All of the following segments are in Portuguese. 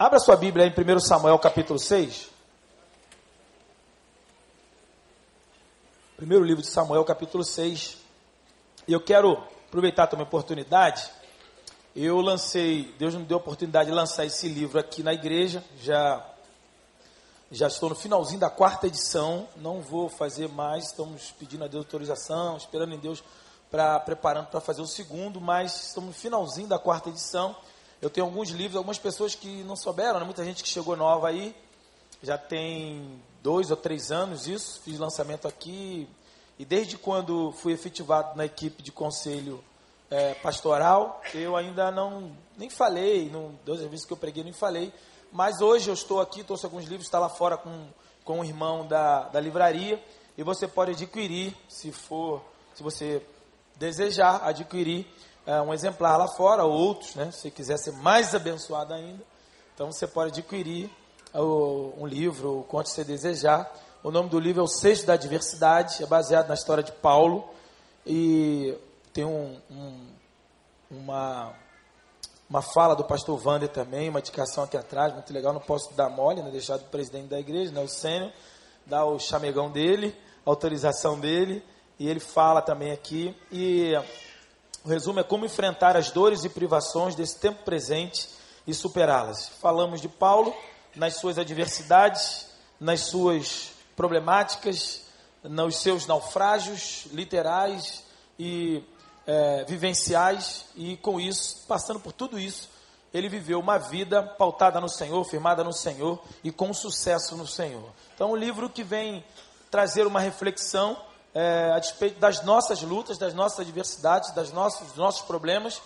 Abra sua Bíblia em 1 Samuel capítulo 6. Primeiro livro de Samuel capítulo 6. E eu quero aproveitar também a oportunidade. Eu lancei, Deus me deu a oportunidade de lançar esse livro aqui na igreja. Já já estou no finalzinho da quarta edição. Não vou fazer mais, estamos pedindo a Deus autorização, esperando em Deus para preparando para fazer o segundo, mas estamos no finalzinho da quarta edição. Eu tenho alguns livros, algumas pessoas que não souberam, né? muita gente que chegou nova aí, já tem dois ou três anos isso, fiz lançamento aqui, e desde quando fui efetivado na equipe de conselho é, pastoral, eu ainda não, nem falei, não, duas vezes que eu preguei, nem falei, mas hoje eu estou aqui, trouxe alguns livros, está lá fora com, com o irmão da, da livraria, e você pode adquirir, se for, se você desejar adquirir, é, um exemplar lá fora, ou outros, né? Se quiser ser mais abençoado ainda, então você pode adquirir o, um livro, o quanto você desejar. O nome do livro é O Sexto da Diversidade, é baseado na história de Paulo e tem um, um, uma, uma fala do pastor Wander também, uma indicação aqui atrás, muito legal, não posso dar mole, né? deixar do presidente da igreja, né? o Sênio, dar o chamegão dele, autorização dele, e ele fala também aqui, e o resumo é como enfrentar as dores e privações desse tempo presente e superá-las. Falamos de Paulo nas suas adversidades, nas suas problemáticas, nos seus naufrágios literais e é, vivenciais, e com isso, passando por tudo isso, ele viveu uma vida pautada no Senhor, firmada no Senhor e com sucesso no Senhor. Então, um livro que vem trazer uma reflexão é, a despeito das nossas lutas, das nossas adversidades, das nossos, dos nossos problemas,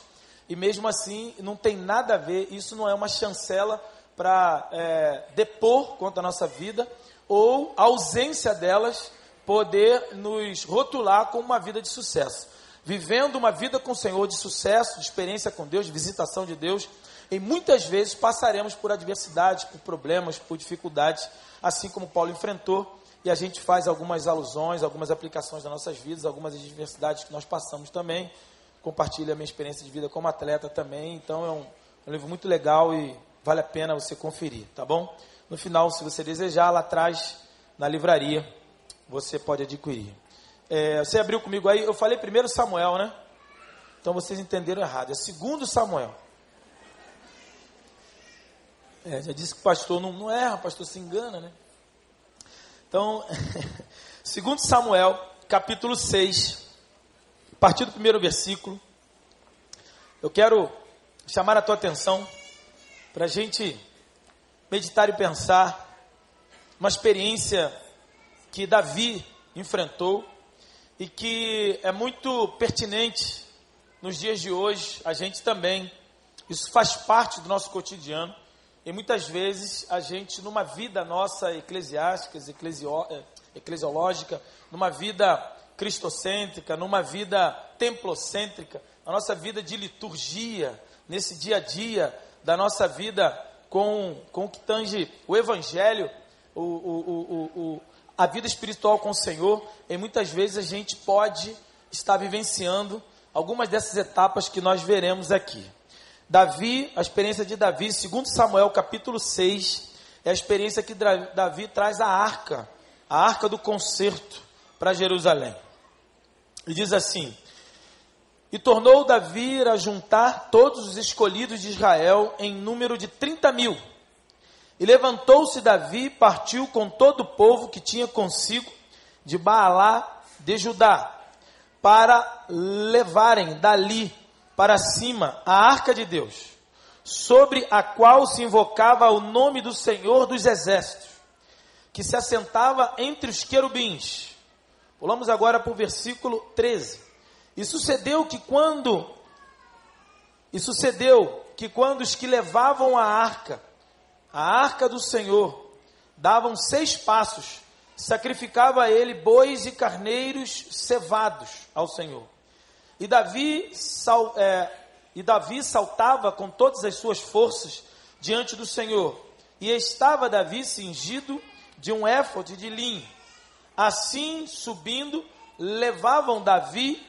e mesmo assim não tem nada a ver, isso não é uma chancela para é, depor contra a nossa vida, ou a ausência delas poder nos rotular com uma vida de sucesso. Vivendo uma vida com o Senhor de sucesso, de experiência com Deus, de visitação de Deus, e muitas vezes passaremos por adversidades, por problemas, por dificuldades, assim como Paulo enfrentou e a gente faz algumas alusões, algumas aplicações das nossas vidas, algumas adversidades que nós passamos também. Compartilho a minha experiência de vida como atleta também. Então é um, um livro muito legal e vale a pena você conferir, tá bom? No final, se você desejar, lá atrás, na livraria, você pode adquirir. É, você abriu comigo aí, eu falei primeiro Samuel, né? Então vocês entenderam errado. É segundo Samuel. É, já disse que o pastor não, não erra, o pastor se engana, né? Então, segundo Samuel, capítulo 6, a partir do primeiro versículo, eu quero chamar a tua atenção para a gente meditar e pensar uma experiência que Davi enfrentou e que é muito pertinente nos dias de hoje, a gente também. Isso faz parte do nosso cotidiano. E muitas vezes a gente, numa vida nossa eclesiástica, eh, eclesiológica, numa vida cristocêntrica, numa vida templocêntrica, a nossa vida de liturgia, nesse dia a dia da nossa vida com, com o que tange o Evangelho, o, o, o, a vida espiritual com o Senhor, e muitas vezes a gente pode estar vivenciando algumas dessas etapas que nós veremos aqui. Davi, a experiência de Davi, segundo Samuel capítulo 6, é a experiência que Davi traz a arca, a arca do concerto para Jerusalém. E diz assim: E tornou Davi a juntar todos os escolhidos de Israel em número de 30 mil. E levantou-se Davi e partiu com todo o povo que tinha consigo de Baalá de Judá, para levarem dali para cima a arca de Deus, sobre a qual se invocava o nome do Senhor dos Exércitos, que se assentava entre os querubins. Pulamos agora para o versículo 13. E sucedeu que quando e sucedeu que quando os que levavam a arca, a arca do Senhor, davam seis passos, sacrificava ele bois e carneiros cevados ao Senhor. E Davi, sal, é, e Davi saltava com todas as suas forças diante do Senhor. E estava Davi cingido de um éfode de linho. Assim, subindo, levavam Davi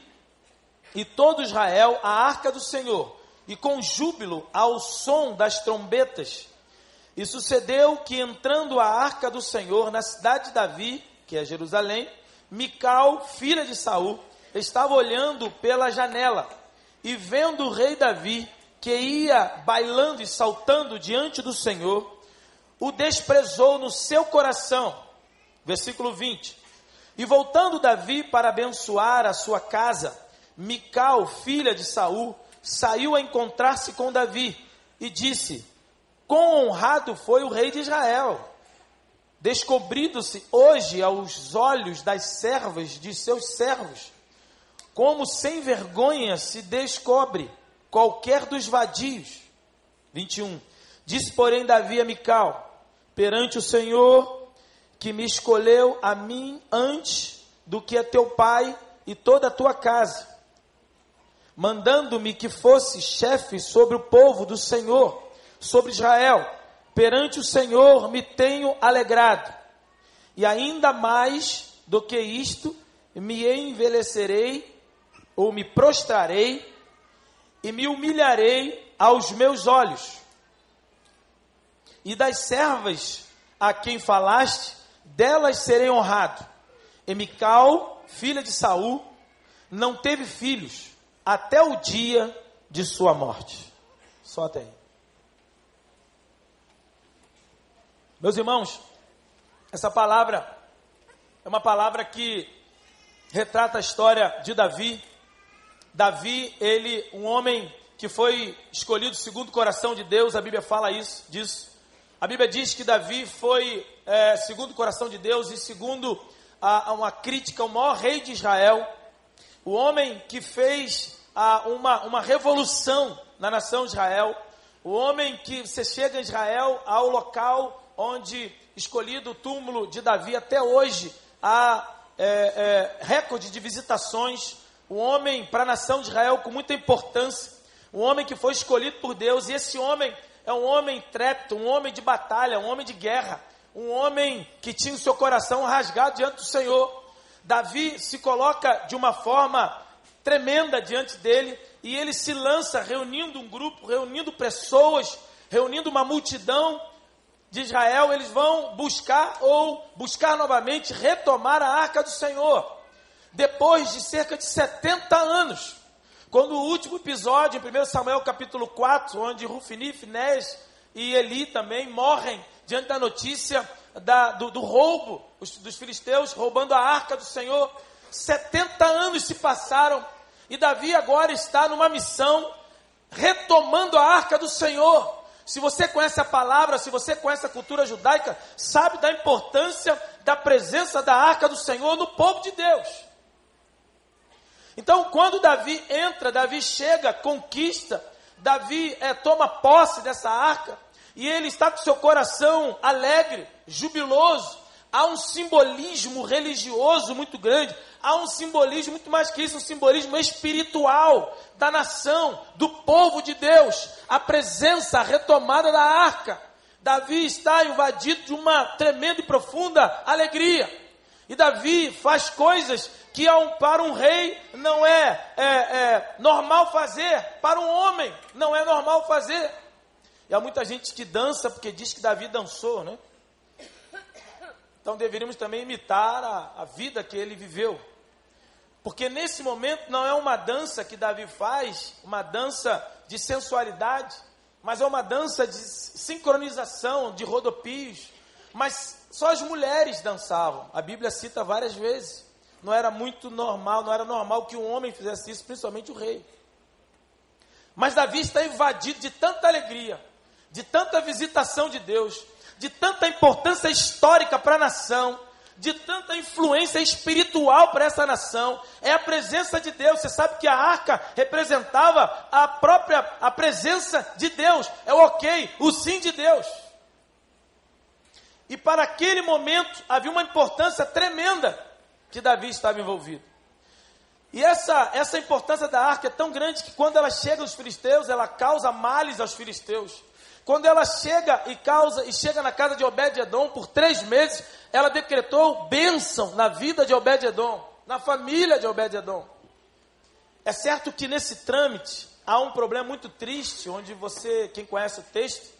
e todo Israel a arca do Senhor, e com júbilo ao som das trombetas. E sucedeu que entrando a arca do Senhor na cidade de Davi, que é Jerusalém, Mical, filha de Saul, estava olhando pela janela e vendo o rei Davi que ia bailando e saltando diante do Senhor, o desprezou no seu coração. Versículo 20. E voltando Davi para abençoar a sua casa, Mical, filha de Saul, saiu a encontrar-se com Davi e disse: Quão honrado foi o rei de Israel, descobrindo-se hoje aos olhos das servas de seus servos, como sem vergonha se descobre qualquer dos vadios. 21. Disse, porém, Davi a Mical: perante o Senhor, que me escolheu a mim antes do que a teu pai e toda a tua casa, mandando-me que fosse chefe sobre o povo do Senhor, sobre Israel. Perante o Senhor me tenho alegrado, e ainda mais do que isto, me envelhecerei ou me prostrarei e me humilharei aos meus olhos. E das servas a quem falaste, delas serei honrado. Emical, filha de Saul, não teve filhos até o dia de sua morte. Só até aí. Meus irmãos, essa palavra é uma palavra que retrata a história de Davi, Davi, ele, um homem que foi escolhido segundo o coração de Deus, a Bíblia fala isso, disso. A Bíblia diz que Davi foi é, segundo o coração de Deus e segundo a, a uma crítica, o maior rei de Israel, o homem que fez a, uma, uma revolução na nação de Israel, o homem que você chega em Israel ao local onde escolhido o túmulo de Davi até hoje há é, é, recorde de visitações um homem para a nação de Israel com muita importância, um homem que foi escolhido por Deus, e esse homem é um homem trépido, um homem de batalha, um homem de guerra, um homem que tinha o seu coração rasgado diante do Senhor. Davi se coloca de uma forma tremenda diante dele e ele se lança reunindo um grupo, reunindo pessoas, reunindo uma multidão de Israel. Eles vão buscar ou buscar novamente retomar a arca do Senhor depois de cerca de 70 anos. Quando o último episódio, em 1 Samuel capítulo 4, onde Rufini, Finés e Eli também morrem diante da notícia da, do, do, roubo, os, dos filisteus roubando a arca do Senhor. 70 anos se passaram e Davi agora está numa missão retomando a arca do Senhor. Se você conhece a palavra, se você conhece a cultura judaica, sabe da importância da presença da arca do Senhor no povo de Deus. Então, quando Davi entra, Davi chega, conquista, Davi é, toma posse dessa arca, e ele está com seu coração alegre, jubiloso. Há um simbolismo religioso muito grande, há um simbolismo muito mais que isso, um simbolismo espiritual da nação, do povo de Deus, a presença, a retomada da arca. Davi está invadido de uma tremenda e profunda alegria. E Davi faz coisas que para um rei não é, é, é, normal fazer, para um homem não é normal fazer. E há muita gente que dança porque diz que Davi dançou, né? Então deveríamos também imitar a, a vida que ele viveu. Porque nesse momento não é uma dança que Davi faz, uma dança de sensualidade, mas é uma dança de sincronização, de rodopios. Mas só as mulheres dançavam. A Bíblia cita várias vezes não era muito normal, não era normal que um homem fizesse isso, principalmente o rei. Mas Davi está invadido de tanta alegria, de tanta visitação de Deus, de tanta importância histórica para a nação, de tanta influência espiritual para essa nação. É a presença de Deus. Você sabe que a arca representava a própria a presença de Deus. É o ok, o sim de Deus. E para aquele momento havia uma importância tremenda que Davi estava envolvido. E essa, essa importância da arca é tão grande que quando ela chega aos filisteus, ela causa males aos filisteus. Quando ela chega e causa e chega na casa de Obed-edom por três meses, ela decretou bênção na vida de Obed-edom, na família de Obed-edom. É certo que nesse trâmite há um problema muito triste, onde você, quem conhece o texto,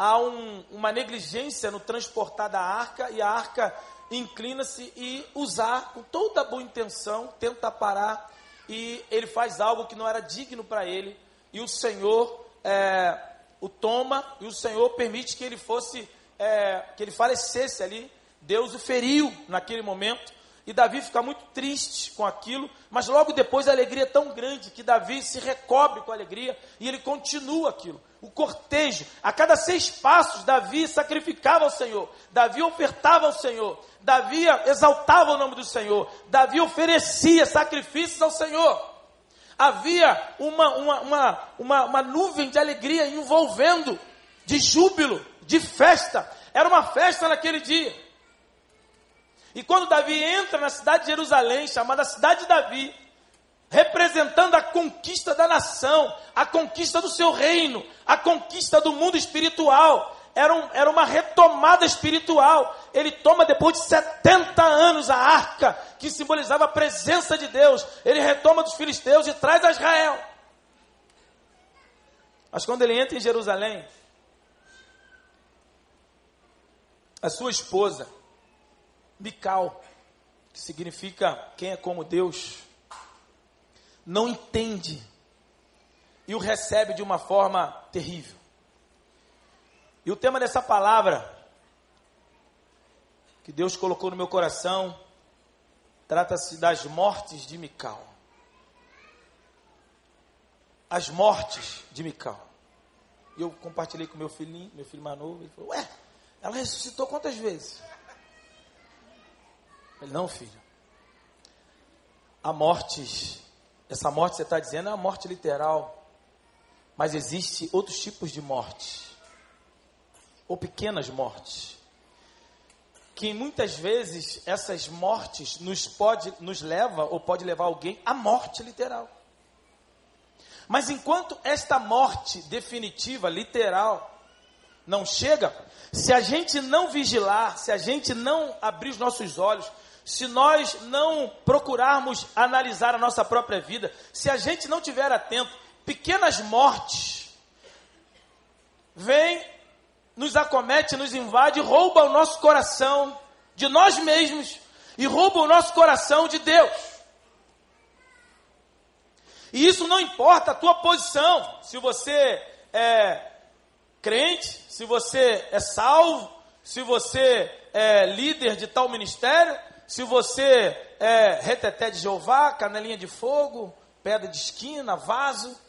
há um, uma negligência no transportar da arca e a arca inclina-se e usar com toda a boa intenção, tenta parar e ele faz algo que não era digno para ele e o Senhor é, o toma e o Senhor permite que ele fosse, é, que ele falecesse ali. Deus o feriu naquele momento e Davi fica muito triste com aquilo, mas logo depois a alegria é tão grande que Davi se recobre com alegria e ele continua aquilo. O cortejo, a cada seis passos, Davi sacrificava ao Senhor, Davi ofertava ao Senhor, Davi exaltava o nome do Senhor, Davi oferecia sacrifícios ao Senhor. Havia uma, uma, uma, uma, uma nuvem de alegria envolvendo, de júbilo, de festa. Era uma festa naquele dia. E quando Davi entra na cidade de Jerusalém, chamada Cidade de Davi, representando a conquista da nação, a conquista do seu reino, a conquista do mundo espiritual, era, um, era uma retomada espiritual. Ele toma depois de 70 anos a arca, que simbolizava a presença de Deus. Ele retoma dos filisteus e traz a Israel. Mas quando ele entra em Jerusalém, a sua esposa, Mical, que significa quem é como Deus, não entende e o recebe de uma forma terrível. E o tema dessa palavra que Deus colocou no meu coração trata-se das mortes de Mical. As mortes de Mical. E eu compartilhei com meu filhinho, meu filho novo, ele falou: "Ué, ela ressuscitou quantas vezes?" Ele, não, filho. A morte, essa morte você está dizendo é a morte literal. Mas existe outros tipos de morte. Ou pequenas mortes. Que muitas vezes essas mortes nos pode, nos leva ou pode levar alguém à morte literal. Mas enquanto esta morte definitiva, literal, não chega, se a gente não vigilar, se a gente não abrir os nossos olhos, se nós não procurarmos analisar a nossa própria vida, se a gente não tiver atento, pequenas mortes vêm, nos acomete, nos invade, rouba o nosso coração de nós mesmos e rouba o nosso coração de Deus. E isso não importa a tua posição, se você é crente, se você é salvo, se você é líder de tal ministério, se você é reteté de Jeová, canelinha de fogo, pedra de esquina, vaso,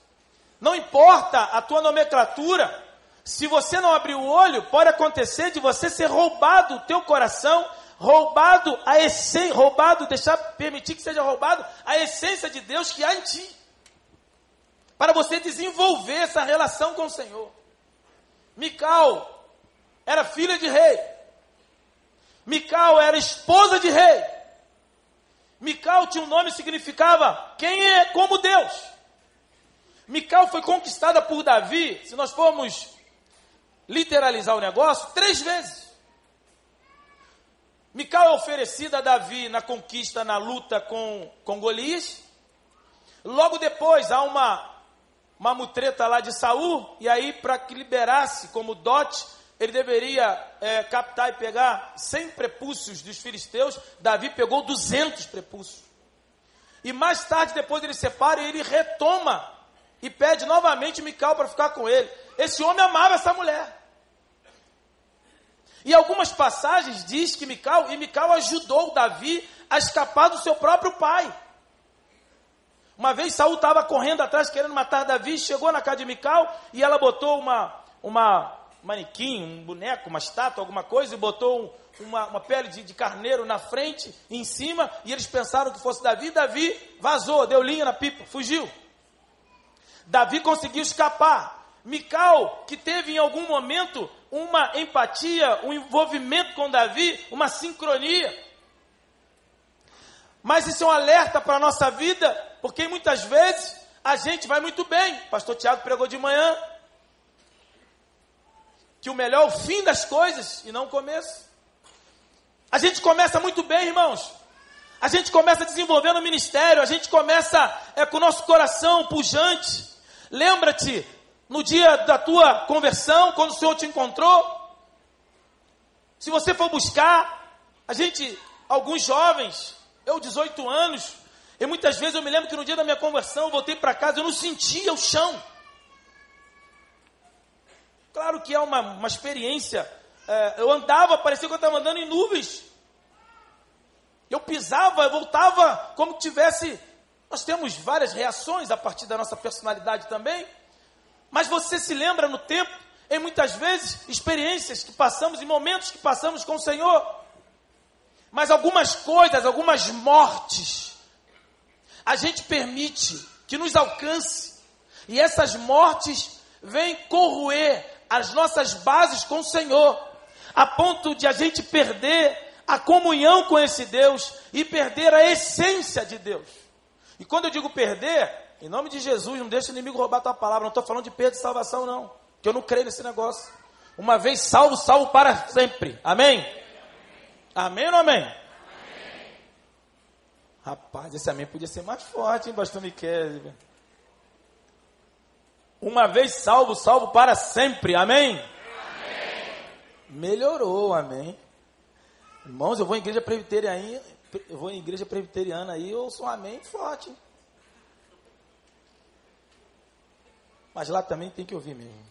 não importa a tua nomenclatura, se você não abrir o olho, pode acontecer de você ser roubado o teu coração, roubado a essência, roubado, deixar permitir que seja roubado a essência de Deus que há em ti. Para você desenvolver essa relação com o Senhor. Mical era filha de rei. Mical era esposa de rei. Mical tinha um nome que significava quem é como Deus. Mical foi conquistada por Davi, se nós formos literalizar o negócio, três vezes. Mical é oferecida a Davi na conquista, na luta com, com Golias. Logo depois há uma, mutreta lá de Saul, e aí para que liberasse como dote ele deveria é, captar e pegar 100 prepúcios dos filisteus, Davi pegou 200 prepúcios. E mais tarde, depois ele separa, ele retoma e pede novamente Mical para ficar com ele. Esse homem amava essa mulher. E algumas passagens diz que Mical, e Mical ajudou Davi a escapar do seu próprio pai. Uma vez Saul estava correndo atrás querendo matar Davi, chegou na casa de Mical e ela botou uma, uma manequim, um boneco, uma estátua, alguma coisa, e botou um, uma, uma, pele de, de, carneiro na frente, em cima, e eles pensaram que fosse Davi. Davi vazou, deu linha na pipa, fugiu. Davi conseguiu escapar. Mical, que teve em algum momento uma empatia, um envolvimento com Davi, uma sincronia. Mas isso é um alerta para a nossa vida, porque muitas vezes a gente vai muito bem. Pastor Tiago pregou de manhã, que o melhor é o fim das coisas e não o começo. A gente começa muito bem, irmãos. A gente começa desenvolvendo o ministério, a gente começa é, com o nosso coração pujante. Lembra-te, no dia da tua conversão, quando o Senhor te encontrou. Se você for buscar, a gente, alguns jovens, eu 18 anos, e muitas vezes eu me lembro que no dia da minha conversão eu voltei para casa, eu não sentia o chão. Claro que é uma, uma experiência. É, eu andava, parecia que eu estava andando em nuvens. Eu pisava, eu voltava como tivesse. Nós temos várias reações a partir da nossa personalidade também. Mas você se lembra no tempo, em muitas vezes, experiências que passamos, em momentos que passamos com o Senhor. Mas algumas coisas, algumas mortes, a gente permite que nos alcance. E essas mortes vêm corroer as nossas bases com o Senhor, a ponto de a gente perder a comunhão com esse Deus e perder a essência de Deus. E quando eu digo perder, em nome de Jesus, não deixa o inimigo roubar a tua palavra. Não estou falando de perda de salvação, não. Que eu não creio nesse negócio. Uma vez salvo, salvo para sempre. Amém? Amém ou amém? amém? Rapaz, esse amém podia ser mais forte, hein, pastor Miquel? Uma vez salvo, salvo para sempre. Amém? amém? Melhorou, amém. Irmãos, eu vou em igreja presbiteriana, eu vou em igreja presbiteriana aí, eu sou um amém forte. Mas lá também tem que ouvir mesmo.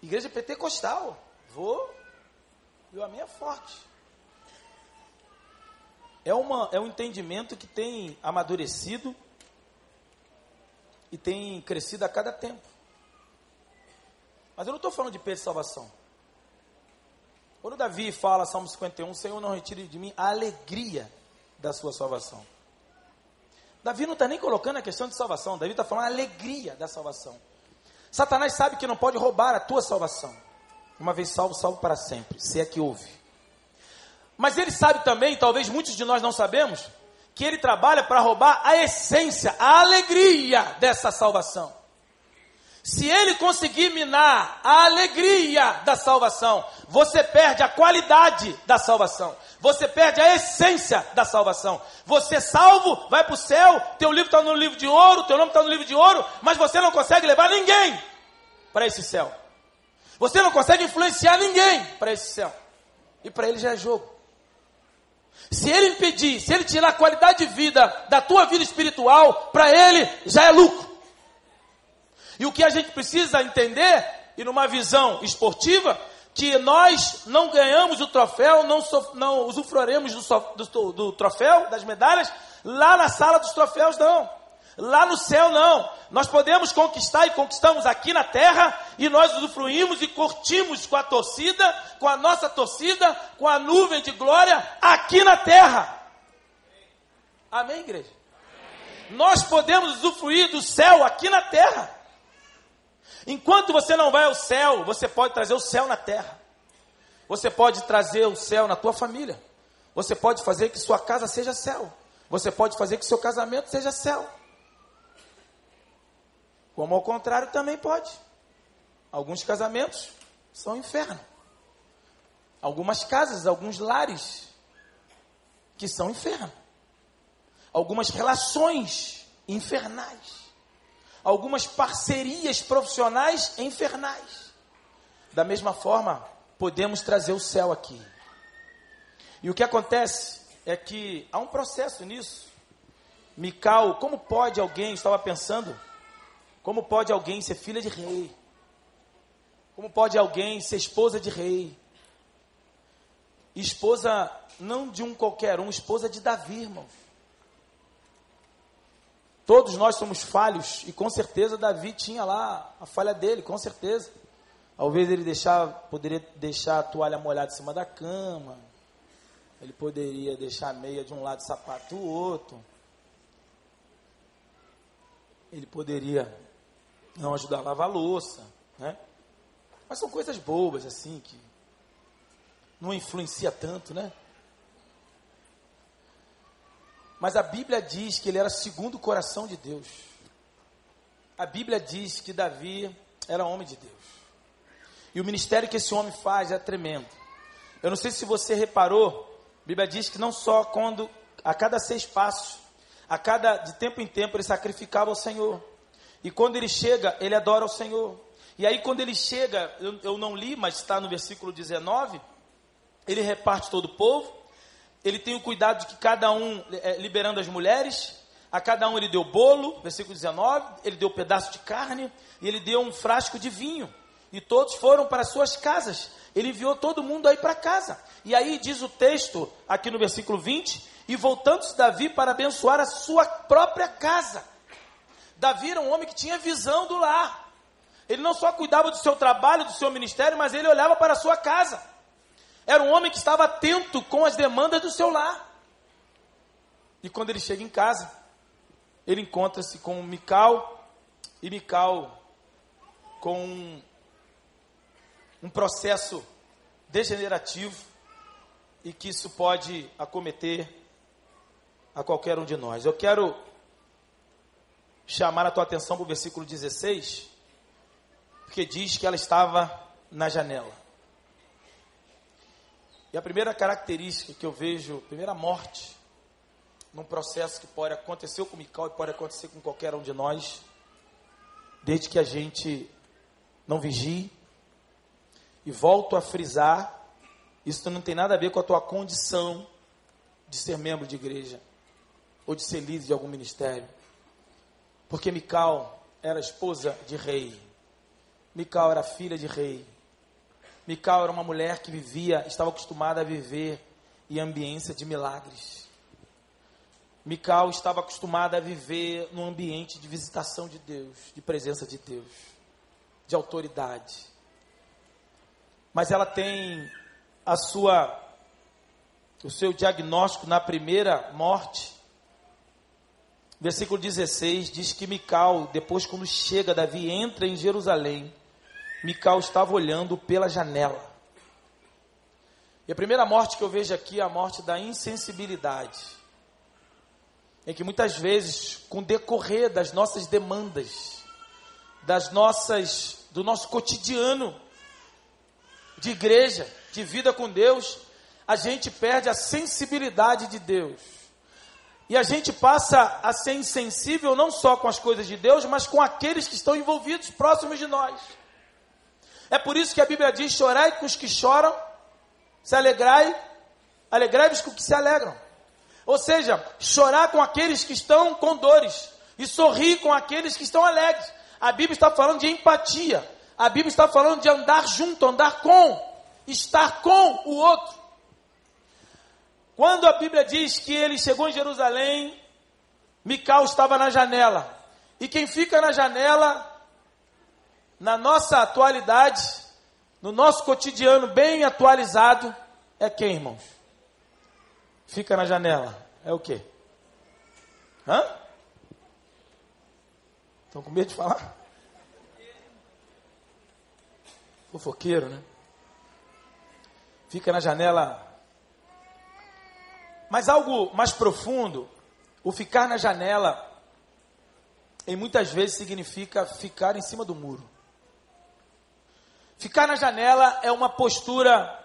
Igreja pentecostal, vou e o amém é forte. É, uma, é um entendimento que tem amadurecido e tem crescido a cada tempo. Mas eu não estou falando de perda de salvação. Quando Davi fala, Salmo 51, Senhor, não retire de mim a alegria da sua salvação. Davi não está nem colocando a questão de salvação, Davi está falando a alegria da salvação. Satanás sabe que não pode roubar a tua salvação. Uma vez salvo, salvo para sempre, se é que houve. Mas ele sabe também, talvez muitos de nós não sabemos, que ele trabalha para roubar a essência, a alegria dessa salvação. Se ele conseguir minar a alegria da salvação, você perde a qualidade da salvação. Você perde a essência da salvação. Você é salvo, vai para o céu, teu livro está no livro de ouro, teu nome está no livro de ouro, mas você não consegue levar ninguém para esse céu. Você não consegue influenciar ninguém para esse céu. E para ele já é jogo. Se ele impedir, se ele tirar a qualidade de vida da tua vida espiritual, para ele já é lucro. E o que a gente precisa entender, e numa visão esportiva, que nós não ganhamos o troféu, não, so, não usufruiremos do, do, do troféu, das medalhas, lá na sala dos troféus, não. Lá no céu, não. Nós podemos conquistar e conquistamos aqui na terra, e nós usufruímos e curtimos com a torcida, com a nossa torcida, com a nuvem de glória aqui na terra. Amém, igreja? Amém. Nós podemos usufruir do céu aqui na terra. Enquanto você não vai ao céu, você pode trazer o céu na terra. Você pode trazer o céu na tua família. Você pode fazer que sua casa seja céu. Você pode fazer que seu casamento seja céu. Como ao contrário também pode. Alguns casamentos são inferno. Algumas casas, alguns lares que são inferno. Algumas relações infernais algumas parcerias profissionais infernais. Da mesma forma, podemos trazer o céu aqui. E o que acontece é que há um processo nisso. Mical, como pode alguém, estava pensando, como pode alguém ser filha de rei? Como pode alguém ser esposa de rei? Esposa não de um qualquer um, esposa de Davi, irmão. Todos nós somos falhos e com certeza Davi tinha lá a falha dele, com certeza. Talvez ele deixar, poderia deixar a toalha molhada em cima da cama. Ele poderia deixar a meia de um lado, sapato do outro. Ele poderia não ajudar a lavar a louça, né? Mas são coisas bobas assim que não influencia tanto, né? Mas a Bíblia diz que ele era segundo o coração de Deus. A Bíblia diz que Davi era homem de Deus. E o ministério que esse homem faz é tremendo. Eu não sei se você reparou, a Bíblia diz que não só quando, a cada seis passos, a cada, de tempo em tempo, ele sacrificava ao Senhor. E quando ele chega, ele adora o Senhor. E aí, quando ele chega, eu, eu não li, mas está no versículo 19, ele reparte todo o povo, ele tem o cuidado de que cada um, é, liberando as mulheres, a cada um ele deu bolo, versículo 19, ele deu um pedaço de carne, e ele deu um frasco de vinho. E todos foram para suas casas. Ele enviou todo mundo aí para casa. E aí diz o texto, aqui no versículo 20, e voltando-se Davi para abençoar a sua própria casa. Davi era um homem que tinha visão do lar. Ele não só cuidava do seu trabalho, do seu ministério, mas ele olhava para a sua casa. Era um homem que estava atento com as demandas do seu lar. E quando ele chega em casa, ele encontra-se com Mical e Mical com um, um processo degenerativo e que isso pode acometer a qualquer um de nós. Eu quero chamar a tua atenção para o versículo 16, porque diz que ela estava na janela. E a primeira característica que eu vejo, a primeira morte, num processo que pode acontecer com o Mical e pode acontecer com qualquer um de nós, desde que a gente não vigie. E volto a frisar, isso não tem nada a ver com a tua condição de ser membro de igreja ou de ser líder de algum ministério. Porque Mical era esposa de rei. Mical era filha de rei. Mical era uma mulher que vivia, estava acostumada a viver em ambiência de milagres. Mical estava acostumada a viver num ambiente de visitação de Deus, de presença de Deus, de autoridade. Mas ela tem a sua o seu diagnóstico na primeira morte Versículo 16 diz que Mical, depois quando chega, Davi entra em Jerusalém, Mical estava olhando pela janela. E a primeira morte que eu vejo aqui é a morte da insensibilidade. Em que muitas vezes, com o decorrer das nossas demandas, das nossas, do nosso cotidiano de igreja, de vida com Deus, a gente perde a sensibilidade de Deus. E a gente passa a ser insensível não só com as coisas de Deus, mas com aqueles que estão envolvidos, próximos de nós. É por isso que a Bíblia diz: chorai com os que choram, se alegrai, alegrai-vos com os que se alegram. Ou seja, chorar com aqueles que estão com dores e sorrir com aqueles que estão alegres. A Bíblia está falando de empatia. A Bíblia está falando de andar junto, andar com, estar com o outro. Quando a Bíblia diz que ele chegou em Jerusalém, Mical estava na janela. E quem fica na janela, na nossa atualidade, no nosso cotidiano bem atualizado, é quem, irmãos? Fica na janela. É o quê? Hã? Estão com medo de falar? Fofoqueiro, né? Fica na janela mas algo mais profundo, o ficar na janela, em muitas vezes significa ficar em cima do muro. Ficar na janela é uma postura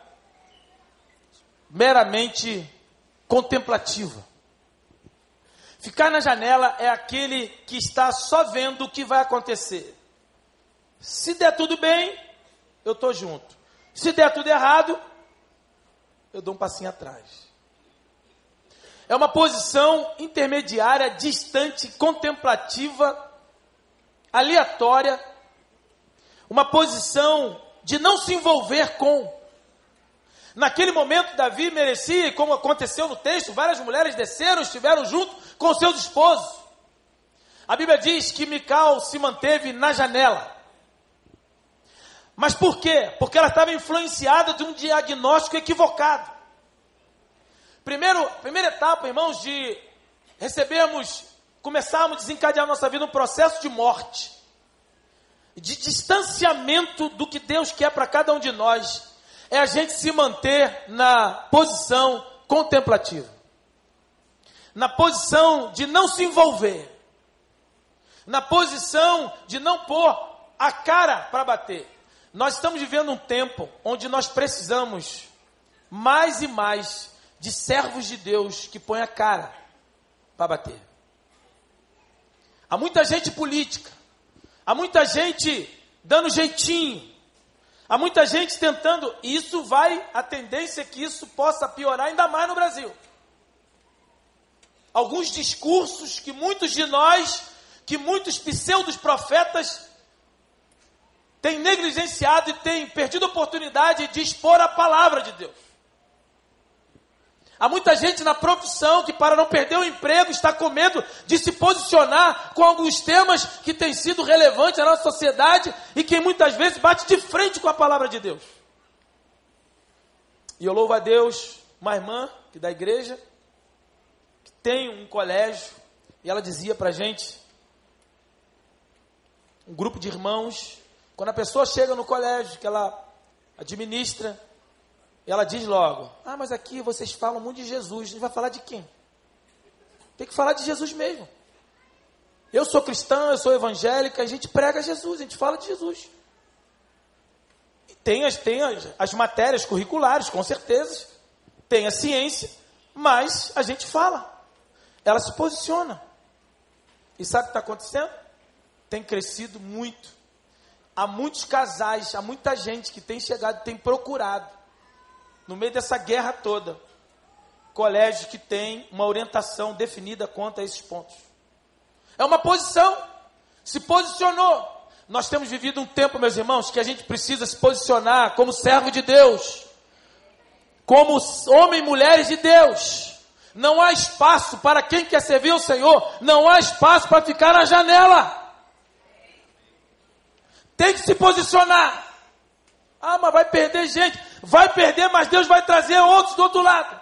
meramente contemplativa. Ficar na janela é aquele que está só vendo o que vai acontecer. Se der tudo bem, eu estou junto. Se der tudo errado, eu dou um passinho atrás. É uma posição intermediária, distante, contemplativa, aleatória, uma posição de não se envolver com. Naquele momento, Davi merecia, como aconteceu no texto, várias mulheres desceram, estiveram junto com seus esposos. A Bíblia diz que Mical se manteve na janela. Mas por quê? Porque ela estava influenciada de um diagnóstico equivocado. Primeiro, primeira etapa, irmãos, de recebermos, começarmos a desencadear nossa vida um processo de morte, de distanciamento do que Deus quer para cada um de nós, é a gente se manter na posição contemplativa, na posição de não se envolver, na posição de não pôr a cara para bater. Nós estamos vivendo um tempo onde nós precisamos mais e mais de servos de Deus que põe a cara para bater. Há muita gente política, Há muita gente dando jeitinho. Há muita gente tentando, e isso vai, a tendência é que isso possa piorar ainda mais no Brasil. Alguns discursos que muitos de nós, que muitos pseudos profetas têm negligenciado e têm perdido a oportunidade de expor a palavra de Deus. Há muita gente na profissão que, para não perder o emprego, está com medo de se posicionar com alguns temas que têm sido relevantes na nossa sociedade e que muitas vezes bate de frente com a palavra de Deus. E eu louvo a Deus, uma irmã que da igreja, que tem um colégio, e ela dizia para a gente, um grupo de irmãos, quando a pessoa chega no colégio, que ela administra, ela diz logo: Ah, mas aqui vocês falam muito de Jesus. A gente vai falar de quem? Tem que falar de Jesus mesmo. Eu sou cristã, eu sou evangélica, a gente prega Jesus, a gente fala de Jesus. E tem as, tem as, as matérias curriculares, com certeza. Tem a ciência, mas a gente fala. Ela se posiciona. E sabe o que está acontecendo? Tem crescido muito. Há muitos casais, há muita gente que tem chegado, tem procurado no meio dessa guerra toda, colégios que têm uma orientação definida quanto a esses pontos. É uma posição, se posicionou. Nós temos vivido um tempo, meus irmãos, que a gente precisa se posicionar como servo de Deus, como homem e mulheres de Deus. Não há espaço para quem quer servir o Senhor, não há espaço para ficar na janela. Tem que se posicionar. Ah, mas vai perder gente. Vai perder, mas Deus vai trazer outros do outro lado.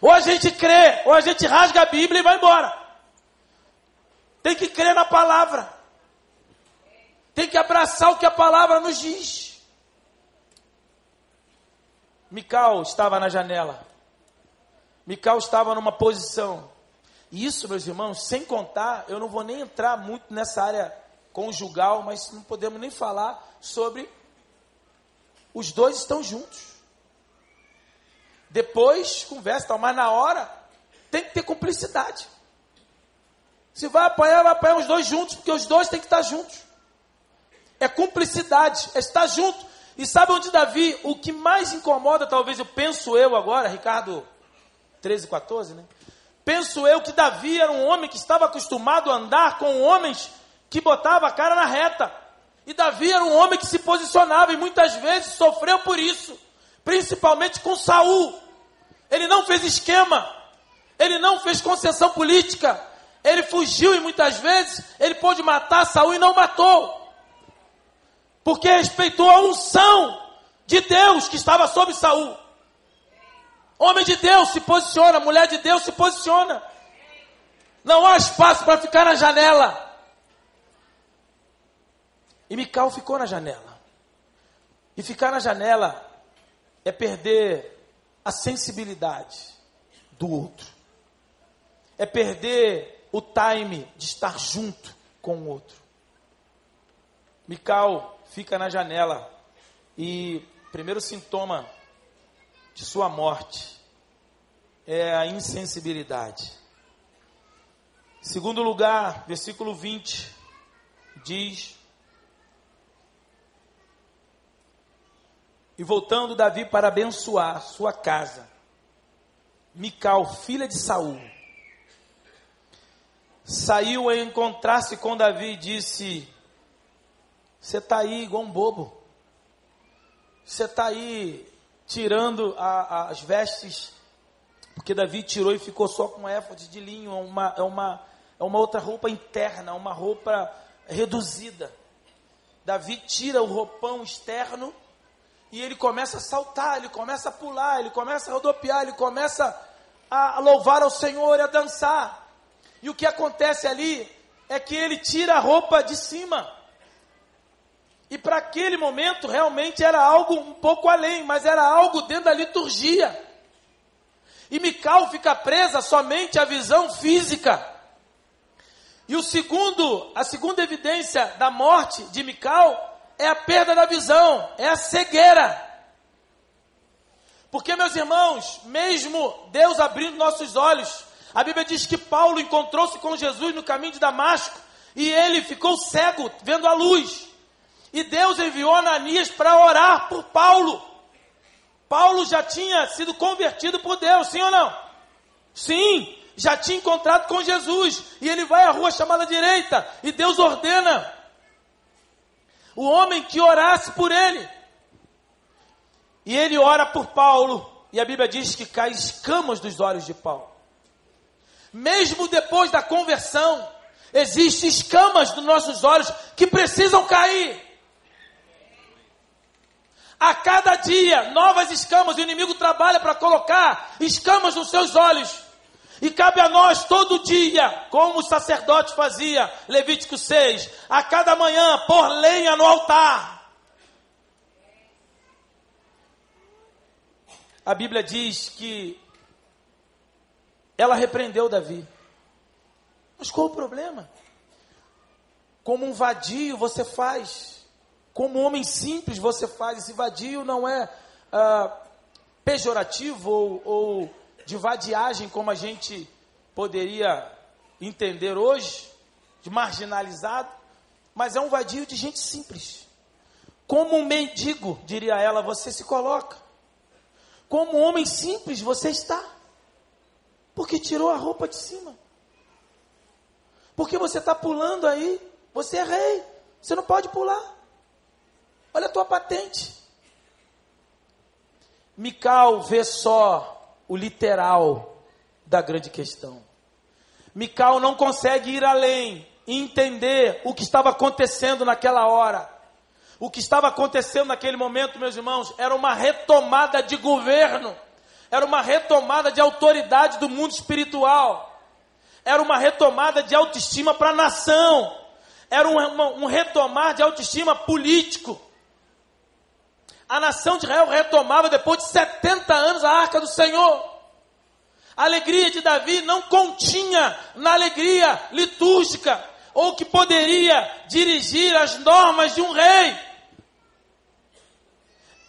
Ou a gente crê, ou a gente rasga a Bíblia e vai embora. Tem que crer na palavra. Tem que abraçar o que a palavra nos diz. Mical estava na janela. Mical estava numa posição. E isso, meus irmãos, sem contar, eu não vou nem entrar muito nessa área conjugal, mas não podemos nem falar sobre os dois estão juntos. Depois conversa, tal, mas na hora tem que ter cumplicidade. Se vai apanhar, vai apanhar os dois juntos, porque os dois têm que estar juntos. É cumplicidade, é estar junto. E sabe onde Davi, o que mais incomoda, talvez eu penso eu agora, Ricardo 13, 14, né? Penso eu que Davi era um homem que estava acostumado a andar com homens que botava a cara na reta. E Davi era um homem que se posicionava e muitas vezes sofreu por isso, principalmente com Saul. Ele não fez esquema, ele não fez concessão política, ele fugiu e muitas vezes ele pôde matar Saul e não matou. Porque respeitou a unção de Deus que estava sobre Saul. Homem de Deus se posiciona, mulher de Deus se posiciona. Não há espaço para ficar na janela. E Mical ficou na janela. E ficar na janela é perder a sensibilidade do outro. É perder o time de estar junto com o outro. Mical fica na janela e primeiro sintoma de sua morte é a insensibilidade. Segundo lugar, versículo 20 diz E voltando Davi para abençoar sua casa, Mical, filha de Saul, saiu a encontrar-se com Davi e disse: Você está aí igual um bobo. Você está aí tirando a, a, as vestes, porque Davi tirou e ficou só com éfode de linho, é uma, é, uma, é uma outra roupa interna, uma roupa reduzida. Davi tira o roupão externo e ele começa a saltar, ele começa a pular, ele começa a rodopiar, ele começa a louvar ao Senhor e a dançar. E o que acontece ali é que ele tira a roupa de cima. E para aquele momento realmente era algo um pouco além, mas era algo dentro da liturgia. E Mical fica presa somente à visão física. E o segundo, a segunda evidência da morte de Mical é a perda da visão, é a cegueira. Porque, meus irmãos, mesmo Deus abrindo nossos olhos, a Bíblia diz que Paulo encontrou-se com Jesus no caminho de Damasco, E ele ficou cego, vendo a luz. E Deus enviou Ananias para orar por Paulo. Paulo já tinha sido convertido por Deus, sim ou não? Sim, já tinha encontrado com Jesus. E ele vai à rua chamada direita. E Deus ordena o homem que orasse por ele. E ele ora por Paulo. E a Bíblia diz que cai escamas dos olhos de Paulo. Mesmo depois da conversão, existem escamas dos nossos olhos que precisam cair. A cada dia, novas escamas. O inimigo trabalha para colocar escamas nos seus olhos. E cabe a nós todo dia, como o sacerdote fazia, Levítico 6, a cada manhã pôr lenha no altar. A Bíblia diz que ela repreendeu Davi. Mas qual o problema? Como um vadio você faz como homem simples você faz. Esse vadio não é ah, pejorativo ou, ou de vadiagem como a gente poderia entender hoje, de marginalizado, mas é um vadio de gente simples. Como um mendigo, diria ela, você se coloca. Como um homem simples você está. Porque tirou a roupa de cima. Porque você está pulando aí. Você é rei. Você não pode pular. Olha a tua patente. Mical vê só o literal da grande questão. Mical não consegue ir além e entender o que estava acontecendo naquela hora. O que estava acontecendo naquele momento, meus irmãos, era uma retomada de governo, era uma retomada de autoridade do mundo espiritual, era uma retomada de autoestima para a nação, era um, um retomar de autoestima político a nação de Israel retomava depois de 70 anos a arca do Senhor. A alegria de Davi não continha na alegria litúrgica ou que poderia dirigir as normas de um rei.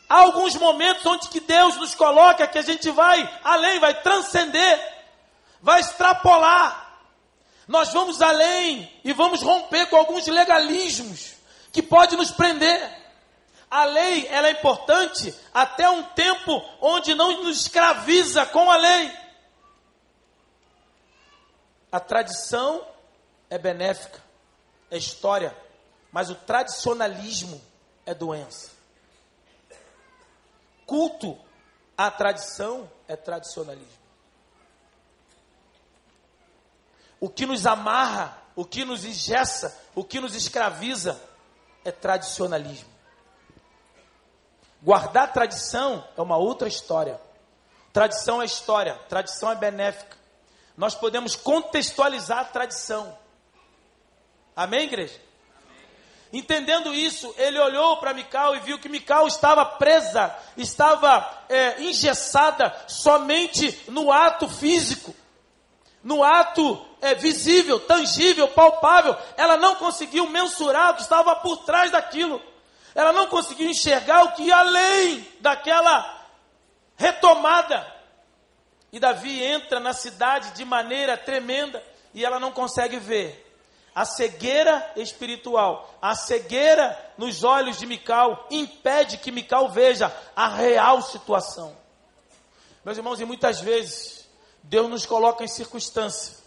Há alguns momentos onde que Deus nos coloca que a gente vai além, vai transcender, vai extrapolar. Nós vamos além e vamos romper com alguns legalismos que pode nos prender. A lei ela é importante até um tempo onde não nos escraviza com a lei. A tradição é benéfica, é história, mas o tradicionalismo é doença. Culto à tradição é tradicionalismo. O que nos amarra, o que nos engessa, o que nos escraviza é tradicionalismo. Guardar tradição é uma outra história. Tradição é história, tradição é benéfica. Nós podemos contextualizar a tradição. Amém, igreja? Entendendo isso, ele olhou para Mical e viu que Mical estava presa, estava é, engessada somente no ato físico, no ato é, visível, tangível, palpável. Ela não conseguiu mensurar o que estava por trás daquilo. Ela não conseguiu enxergar o que ia além daquela retomada. E Davi entra na cidade de maneira tremenda e ela não consegue ver. A cegueira espiritual, a cegueira nos olhos de Mical impede que Mical veja a real situação. Meus irmãos, e muitas vezes Deus nos coloca em circunstância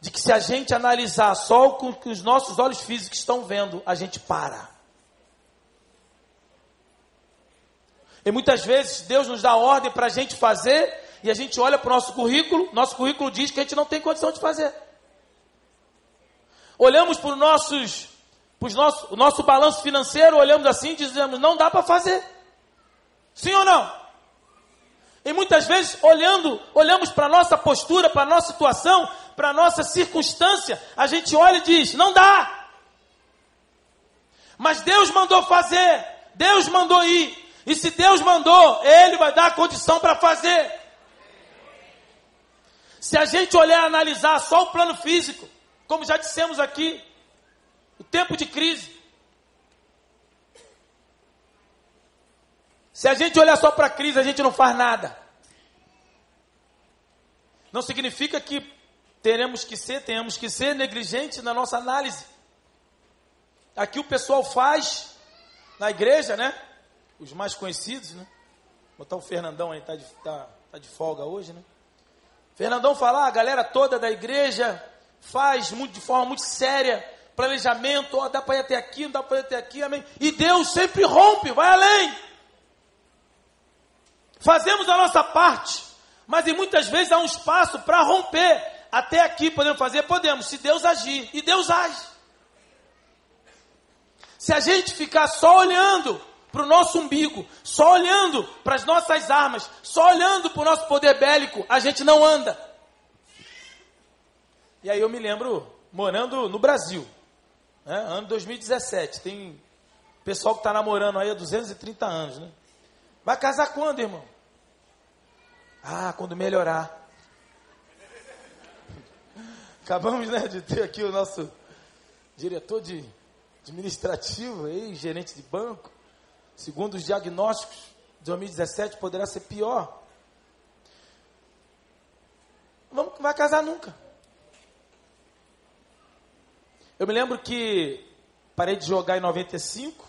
de que se a gente analisar só o que os nossos olhos físicos estão vendo, a gente para. E muitas vezes Deus nos dá ordem para a gente fazer e a gente olha para o nosso currículo, nosso currículo diz que a gente não tem condição de fazer. Olhamos para os nossos, para nosso, o nosso balanço financeiro, olhamos assim e dizemos, não dá para fazer. Sim ou não? E muitas vezes, olhando, olhamos para a nossa postura, para a nossa situação, para a nossa circunstância, a gente olha e diz, não dá. Mas Deus mandou fazer, Deus mandou ir, e se Deus mandou, Ele vai dar a condição para fazer. Se a gente olhar analisar só o plano físico, como já dissemos aqui, o tempo de crise. Se a gente olhar só para a crise, a gente não faz nada. Não significa que teremos que ser, tenhamos que ser negligentes na nossa análise. aqui o pessoal faz na igreja, né? Os mais conhecidos, né? Botar o Fernandão aí, tá de, tá, tá de folga hoje, né? Fernandão fala, ah, a galera toda da igreja faz muito, de forma muito séria, planejamento, ó, dá para ir até aqui, não dá para ir até aqui, amém. E Deus sempre rompe, vai além. Fazemos a nossa parte, mas em muitas vezes há um espaço para romper. Até aqui podemos fazer? Podemos, se Deus agir. E Deus age. Se a gente ficar só olhando para o nosso umbigo, só olhando para as nossas armas, só olhando para o nosso poder bélico, a gente não anda. E aí eu me lembro, morando no Brasil, né, ano 2017, tem pessoal que está namorando aí há 230 anos, né? Vai casar quando, irmão? Ah, quando melhorar. Acabamos né, de ter aqui o nosso diretor de administrativo, aí, gerente de banco. Segundo os diagnósticos, 2017 poderá ser pior. Não vai casar nunca. Eu me lembro que parei de jogar em 95.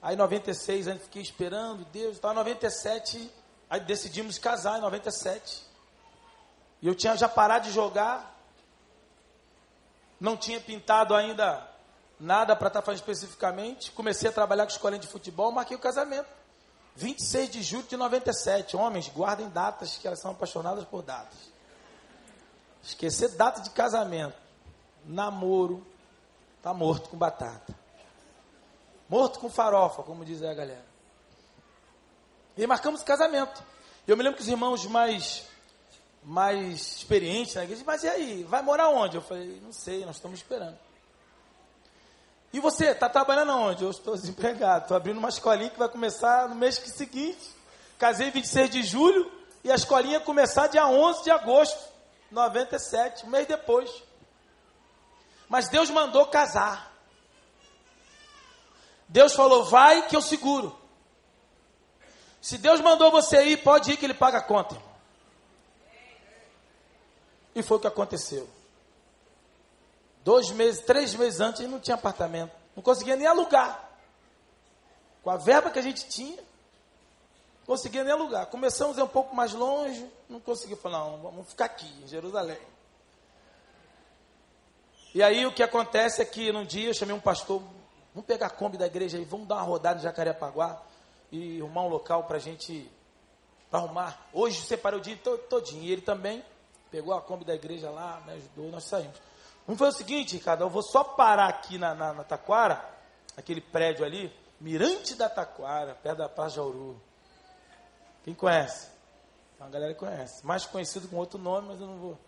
Aí em 96 ainda fiquei esperando Deus. Em 97 aí decidimos casar em 97. E eu tinha já parado de jogar. Não tinha pintado ainda nada para estar tá fazendo especificamente. Comecei a trabalhar com escolinha de futebol, marquei o casamento. 26 de julho de 97. Homens, guardem datas que elas são apaixonadas por datas. Esquecer data de casamento, namoro, tá morto com batata. Morto com farofa, como diz a galera. E marcamos o casamento. Eu me lembro que os irmãos mais mais experientes na igreja, mas e aí, vai morar onde? Eu falei, não sei, nós estamos esperando. E você, está trabalhando aonde? Eu estou desempregado, estou abrindo uma escolinha que vai começar no mês seguinte. Casei 26 de julho e a escolinha começar dia 11 de agosto, 97, um mês depois. Mas Deus mandou casar. Deus falou, vai que eu seguro. Se Deus mandou você ir, pode ir que Ele paga a conta. E foi o que aconteceu. Dois meses, três meses antes, ele não tinha apartamento. Não conseguia nem alugar. Com a verba que a gente tinha, não conseguia nem alugar. Começamos a ir um pouco mais longe, não conseguia falar, não, vamos ficar aqui, em Jerusalém. E aí o que acontece é que num dia eu chamei um pastor, vamos pegar a Kombi da igreja aí, vamos dar uma rodada em Jacarepaguá e arrumar um local para a gente pra arrumar. Hoje separei o dia todinho. E ele também pegou a Kombi da igreja lá, me ajudou, nós saímos. Vamos fazer o seguinte, Ricardo, eu vou só parar aqui na, na, na Taquara, aquele prédio ali, Mirante da Taquara, perto da Praça Jauru. Quem conhece? A galera conhece. Mais conhecido com outro nome, mas eu não vou.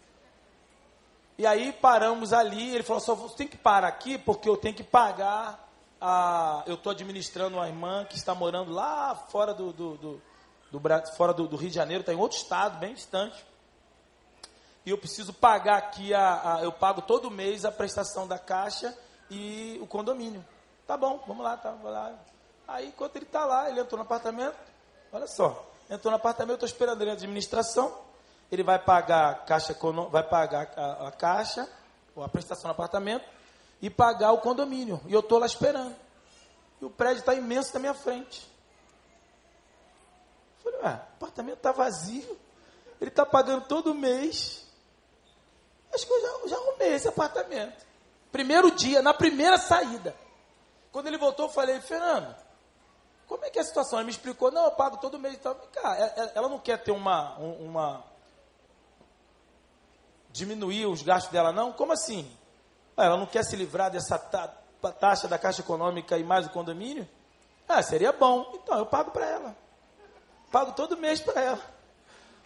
E aí paramos ali, ele falou, só tem que parar aqui porque eu tenho que pagar a, eu estou administrando uma irmã que está morando lá fora do, do, do, do fora do, do, Rio de Janeiro, está em outro estado, bem distante e eu preciso pagar aqui, a, a, eu pago todo mês a prestação da caixa e o condomínio. Tá bom, vamos lá, tá, vamos lá. Aí, enquanto ele está lá, ele entrou no apartamento, olha só, entrou no apartamento, estou esperando ele na administração, ele vai pagar a caixa, vai pagar a, a caixa, ou a prestação do apartamento, e pagar o condomínio. E eu estou lá esperando. E o prédio está imenso na minha frente. Falei, ué, o apartamento está vazio, ele está pagando todo mês, Acho que eu já, já arrumei esse apartamento. Primeiro dia, na primeira saída. Quando ele voltou, eu falei, Fernando, como é que é a situação? Ele me explicou, não, eu pago todo mês e tal. Cara, é, é, ela não quer ter uma, uma. diminuir os gastos dela, não? Como assim? Ah, ela não quer se livrar dessa taxa da Caixa Econômica e mais o condomínio? Ah, seria bom. Então, eu pago para ela. Pago todo mês para ela.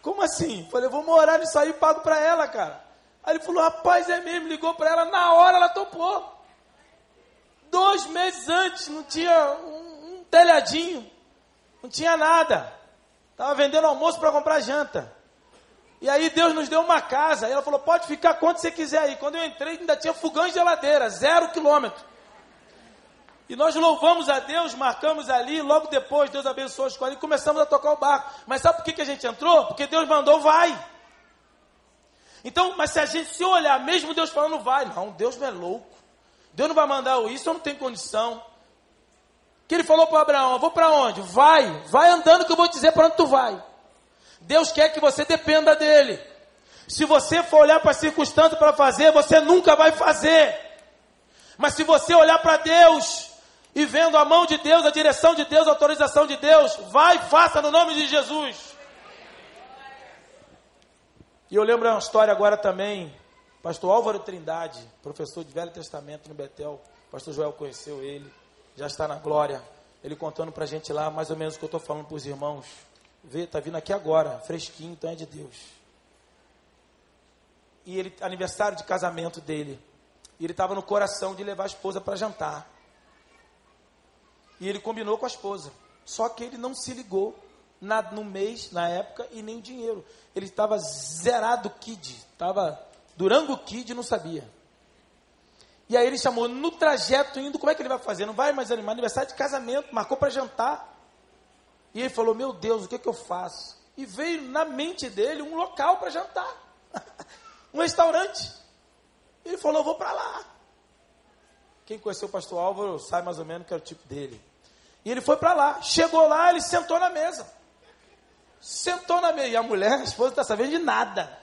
Como assim? Falei, eu vou morar nisso aí e pago para ela, cara. Aí ele falou, rapaz, é mesmo, ligou para ela, na hora ela topou. Dois meses antes, não tinha um, um telhadinho, não tinha nada. Estava vendendo almoço para comprar janta. E aí Deus nos deu uma casa. E ela falou, pode ficar quanto você quiser aí. Quando eu entrei, ainda tinha fogão e geladeira, zero quilômetro. E nós louvamos a Deus, marcamos ali, logo depois Deus abençoou a escola e começamos a tocar o barco. Mas sabe por que, que a gente entrou? Porque Deus mandou, vai. Então, mas se a gente se olhar, mesmo Deus falando, vai, não, Deus não é louco. Deus não vai mandar isso, eu não tenho condição. Que ele falou para Abraão: Vou para onde? Vai, vai andando que eu vou dizer para onde tu vai. Deus quer que você dependa dele. Se você for olhar para a circunstância para fazer, você nunca vai fazer. Mas se você olhar para Deus e vendo a mão de Deus, a direção de Deus, a autorização de Deus, vai, faça no nome de Jesus. E eu lembro uma história agora também, pastor Álvaro Trindade, professor de Velho Testamento no Betel, pastor Joel conheceu ele, já está na glória, ele contando para a gente lá mais ou menos o que eu estou falando para os irmãos. Está vindo aqui agora, fresquinho, então é de Deus. E ele, aniversário de casamento dele, e ele estava no coração de levar a esposa para jantar. E ele combinou com a esposa, só que ele não se ligou na, no mês, na época, e nem dinheiro. Ele estava zerado kid, estava Durango Kid não sabia. E aí ele chamou no trajeto indo, como é que ele vai fazer? Não vai mais animar, aniversário de casamento, marcou para jantar. E ele falou: Meu Deus, o que, é que eu faço? E veio na mente dele um local para jantar, um restaurante. Ele falou: vou para lá. Quem conheceu o pastor Álvaro sabe mais ou menos que era o tipo dele. E ele foi para lá. Chegou lá, ele sentou na mesa. Sentou na mesa. E a mulher, a esposa, está sabendo de nada.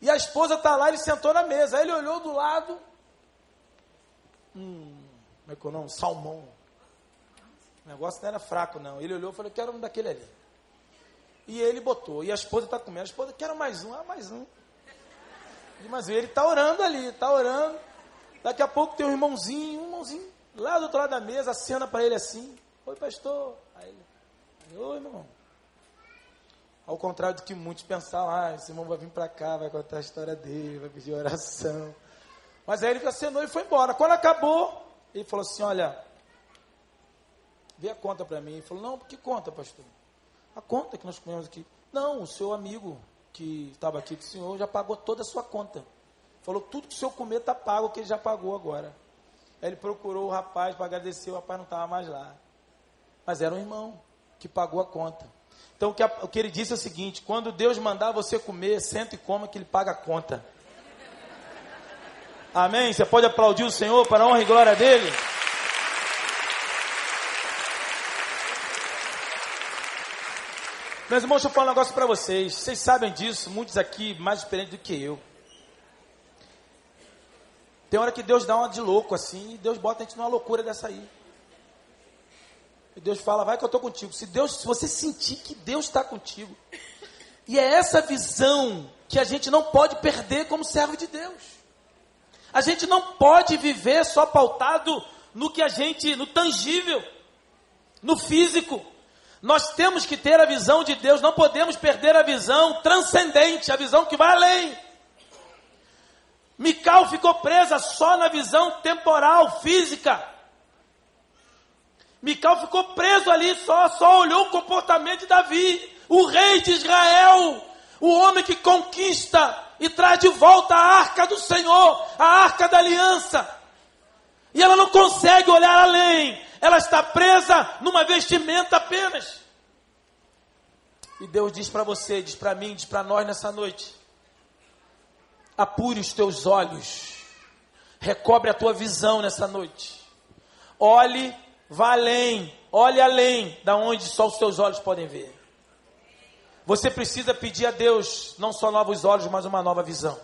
E a esposa está lá, ele sentou na mesa. Aí ele olhou do lado. Hum, como é que é o nome? Salmão. O negócio não era fraco, não. Ele olhou e falou: Quero um daquele ali. E ele botou. E a esposa está comendo. A esposa, quero mais um. Ah, mais um. Mas ele está orando ali, está orando. Daqui a pouco tem um irmãozinho, um irmãozinho, lá do outro lado da mesa, acena para ele assim. Oi, pastor. Aí ele, oi, irmão. Ao contrário do que muitos pensavam, ah, esse irmão vai vir para cá, vai contar a história dele, vai pedir oração. Mas aí ele acenou e foi embora. Quando acabou, ele falou assim: Olha, vê a conta para mim. Ele falou: Não, que conta, pastor? A conta que nós comemos aqui. Não, o seu amigo que estava aqui com o senhor já pagou toda a sua conta. Falou: Tudo que o senhor comer está pago, que ele já pagou agora. Aí ele procurou o rapaz para agradecer, o rapaz não estava mais lá. Mas era um irmão que pagou a conta. Então o que, a, o que ele disse é o seguinte: quando Deus mandar você comer, senta e coma que ele paga a conta. Amém? Você pode aplaudir o Senhor para a honra e glória dele? Meus irmãos, deixa eu falar um negócio para vocês. Vocês sabem disso, muitos aqui mais experientes do que eu. Tem hora que Deus dá uma de louco assim, e Deus bota a gente numa loucura dessa aí. E Deus fala, vai que eu estou contigo. Se Deus, se você sentir que Deus está contigo, e é essa visão que a gente não pode perder como servo de Deus. A gente não pode viver só pautado no que a gente, no tangível, no físico. Nós temos que ter a visão de Deus, não podemos perder a visão transcendente, a visão que vai além. Mical ficou presa só na visão temporal, física. Mical ficou preso ali só, só olhou o comportamento de Davi, o rei de Israel, o homem que conquista e traz de volta a arca do Senhor, a arca da aliança. E ela não consegue olhar além, ela está presa numa vestimenta apenas. E Deus diz para você, diz para mim, diz para nós nessa noite: apure os teus olhos, recobre a tua visão nessa noite, olhe Vá além, olhe além da onde só os seus olhos podem ver. Você precisa pedir a Deus não só novos olhos, mas uma nova visão.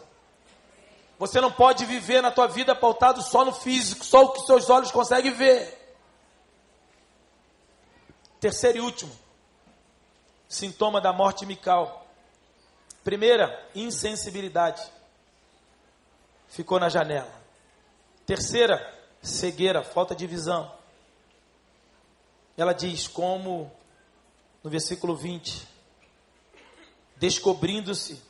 Você não pode viver na tua vida pautado só no físico, só o que seus olhos conseguem ver. Terceiro e último, sintoma da morte mical. Primeira, insensibilidade. Ficou na janela. Terceira, cegueira, falta de visão ela diz como, no versículo 20, descobrindo-se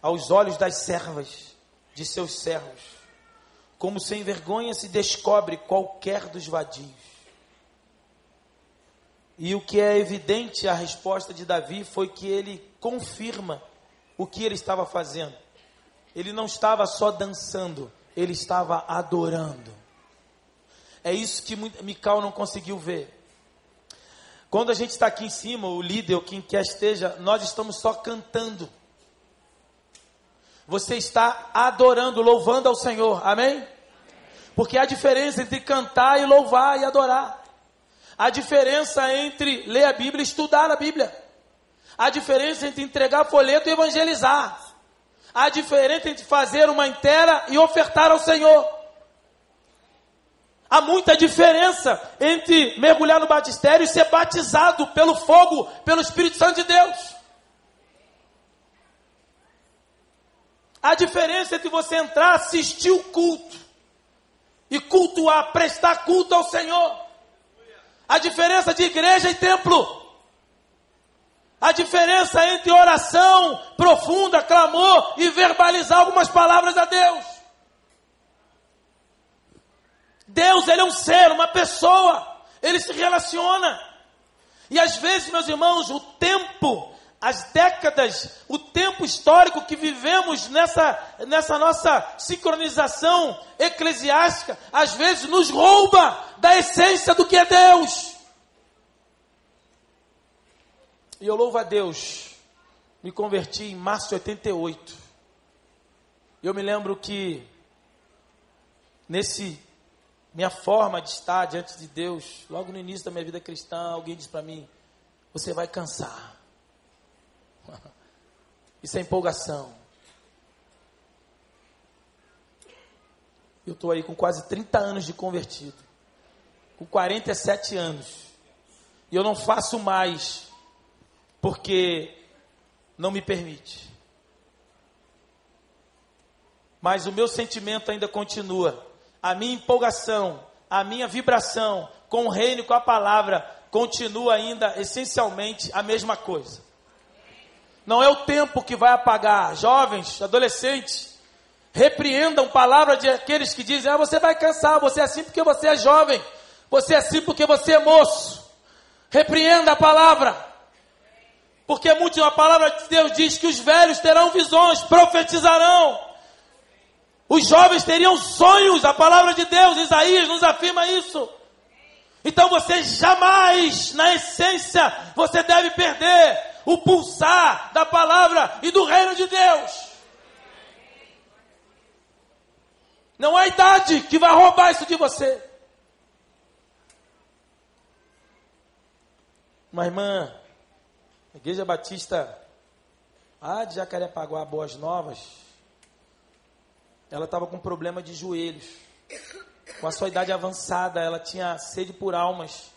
aos olhos das servas de seus servos, como sem vergonha se descobre qualquer dos vadios. E o que é evidente a resposta de Davi foi que ele confirma o que ele estava fazendo. Ele não estava só dançando, ele estava adorando. É isso que Mical não conseguiu ver. Quando a gente está aqui em cima, o líder, ou quem quer esteja, nós estamos só cantando. Você está adorando, louvando ao Senhor. Amém? Porque há diferença entre cantar e louvar e adorar. Há diferença entre ler a Bíblia e estudar a Bíblia. Há diferença entre entregar folheto e evangelizar. Há diferença entre fazer uma inteira e ofertar ao Senhor. Há muita diferença entre mergulhar no batistério e ser batizado pelo fogo, pelo Espírito Santo de Deus. Há diferença entre você entrar, assistir o culto e cultuar, prestar culto ao Senhor. A diferença de igreja e templo. A diferença entre oração profunda, clamor e verbalizar algumas palavras a Deus. Deus, ele é um ser, uma pessoa. Ele se relaciona. E às vezes, meus irmãos, o tempo, as décadas, o tempo histórico que vivemos nessa, nessa nossa sincronização eclesiástica, às vezes nos rouba da essência do que é Deus. E eu louvo a Deus, me converti em março de 88. Eu me lembro que, nesse minha forma de estar diante de Deus, logo no início da minha vida cristã, alguém disse para mim: Você vai cansar. Isso é empolgação. Eu estou aí com quase 30 anos de convertido, com 47 anos, e eu não faço mais porque não me permite. Mas o meu sentimento ainda continua. A minha empolgação, a minha vibração com o reino, com a palavra, continua ainda essencialmente a mesma coisa. Não é o tempo que vai apagar. Jovens, adolescentes, repreendam palavra de aqueles que dizem: ah, você vai cansar, você é assim porque você é jovem, você é assim porque você é moço. Repreenda a palavra. Porque muito a palavra de Deus diz que os velhos terão visões, profetizarão. Os jovens teriam sonhos, a palavra de Deus, Isaías nos afirma isso. Então você jamais, na essência, você deve perder o pulsar da palavra e do reino de Deus. Não há idade que vai roubar isso de você. Uma irmã a Igreja Batista lá de Jacarepaguá, Boas Novas, ela estava com problema de joelhos. Com a sua idade avançada, ela tinha sede por almas.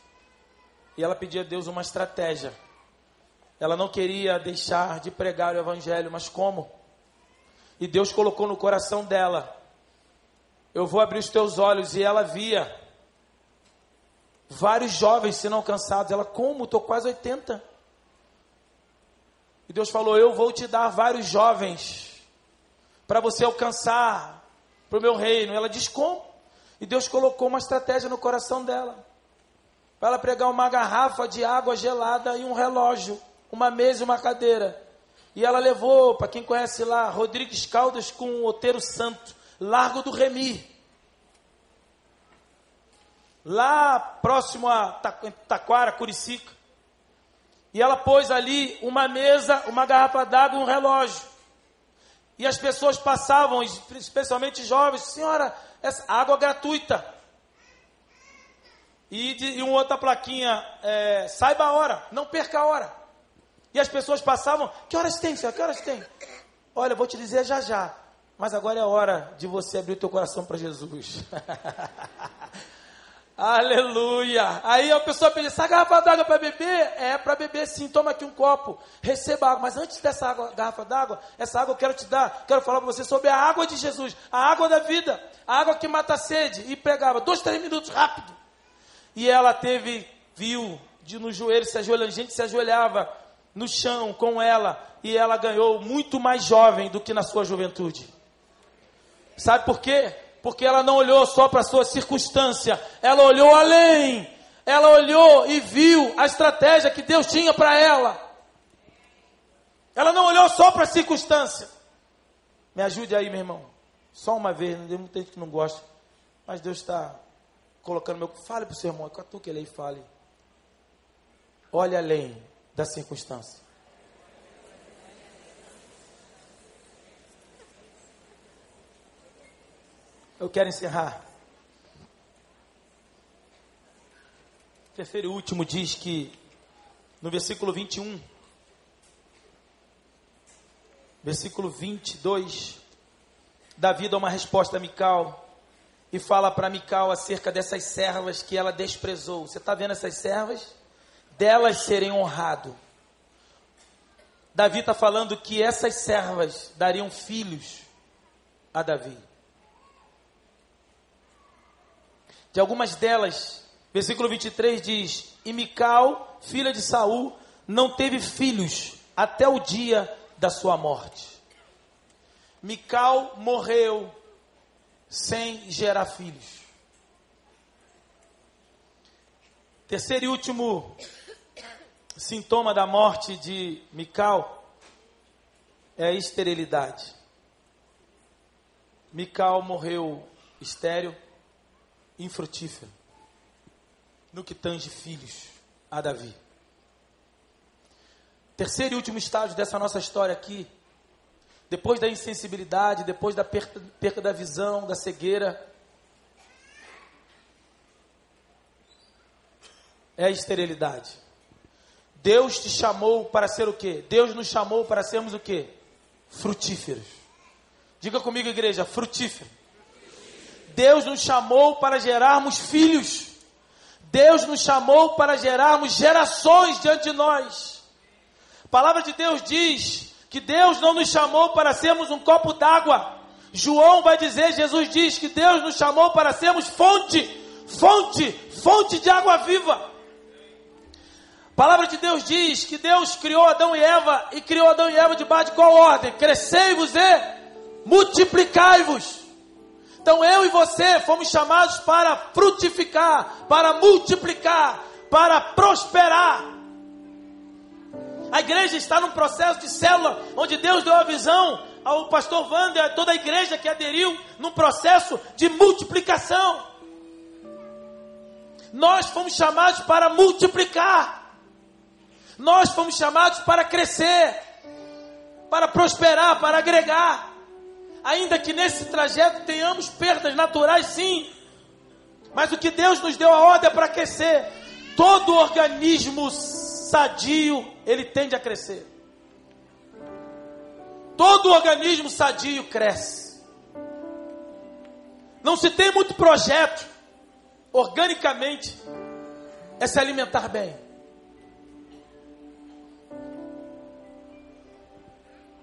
E ela pedia a Deus uma estratégia. Ela não queria deixar de pregar o Evangelho, mas como? E Deus colocou no coração dela: Eu vou abrir os teus olhos. E ela via vários jovens sendo alcançados. Ela, como? Estou quase 80. E Deus falou: Eu vou te dar vários jovens para você alcançar para o meu reino. Ela diz: Como? E Deus colocou uma estratégia no coração dela para ela pregar uma garrafa de água gelada e um relógio, uma mesa e uma cadeira. E ela levou, para quem conhece lá, Rodrigues Caldas com o Oteiro Santo, Largo do Remi. Lá próximo a Taquara, Curicica. E ela pôs ali uma mesa, uma garrafa d'água e um relógio. E as pessoas passavam, especialmente jovens, senhora, essa água gratuita. E, de, e uma outra plaquinha, é, saiba a hora, não perca a hora. E as pessoas passavam, que horas tem, senhora, que horas tem? Olha, vou te dizer já já, mas agora é hora de você abrir o teu coração para Jesus. Aleluia! Aí a pessoa pede, essa garrafa d'água para beber? É para beber sim, toma aqui um copo, receba água. Mas antes dessa água, garrafa d'água, essa água eu quero te dar, quero falar para você sobre a água de Jesus, a água da vida, a água que mata a sede. E pregava, dois, três minutos, rápido. E ela teve, viu, de no joelho se ajoelhando, gente se ajoelhava no chão com ela, e ela ganhou muito mais jovem do que na sua juventude. Sabe por quê? Porque ela não olhou só para a sua circunstância, ela olhou além. Ela olhou e viu a estratégia que Deus tinha para ela. Ela não olhou só para a circunstância. Me ajude aí, meu irmão. Só uma vez, tem muita gente que não gosta. Mas Deus está colocando meu. Fale para o seu irmão, que ele aí fale. Olhe além da circunstância. Eu quero encerrar. O terceiro e último diz que, no versículo 21, versículo 22, Davi dá uma resposta a Mical e fala para Mical acerca dessas servas que ela desprezou. Você está vendo essas servas? Delas serem honrado. Davi está falando que essas servas dariam filhos a Davi. De algumas delas, versículo 23 diz: E Mical, filha de Saul, não teve filhos até o dia da sua morte. Mical morreu sem gerar filhos. Terceiro e último sintoma da morte de Mical é a esterilidade. Mical morreu estéril, infrutífero, no que tange filhos a Davi. Terceiro e último estágio dessa nossa história aqui, depois da insensibilidade, depois da perca da visão, da cegueira, é a esterilidade. Deus te chamou para ser o quê? Deus nos chamou para sermos o quê? Frutíferos. Diga comigo, igreja, frutífero. Deus nos chamou para gerarmos filhos. Deus nos chamou para gerarmos gerações diante de nós. A palavra de Deus diz que Deus não nos chamou para sermos um copo d'água. João vai dizer, Jesus diz que Deus nos chamou para sermos fonte, fonte, fonte de água viva. A palavra de Deus diz que Deus criou Adão e Eva e criou Adão e Eva debaixo de qual ordem? Crescei-vos e multiplicai-vos. Então eu e você fomos chamados para frutificar, para multiplicar, para prosperar. A igreja está num processo de célula, onde Deus deu a visão ao pastor Wander, a toda a igreja que aderiu, num processo de multiplicação. Nós fomos chamados para multiplicar. Nós fomos chamados para crescer, para prosperar, para agregar. Ainda que nesse trajeto tenhamos perdas naturais, sim. Mas o que Deus nos deu a ordem é para crescer. Todo organismo sadio, ele tende a crescer. Todo organismo sadio cresce. Não se tem muito projeto, organicamente, é se alimentar bem.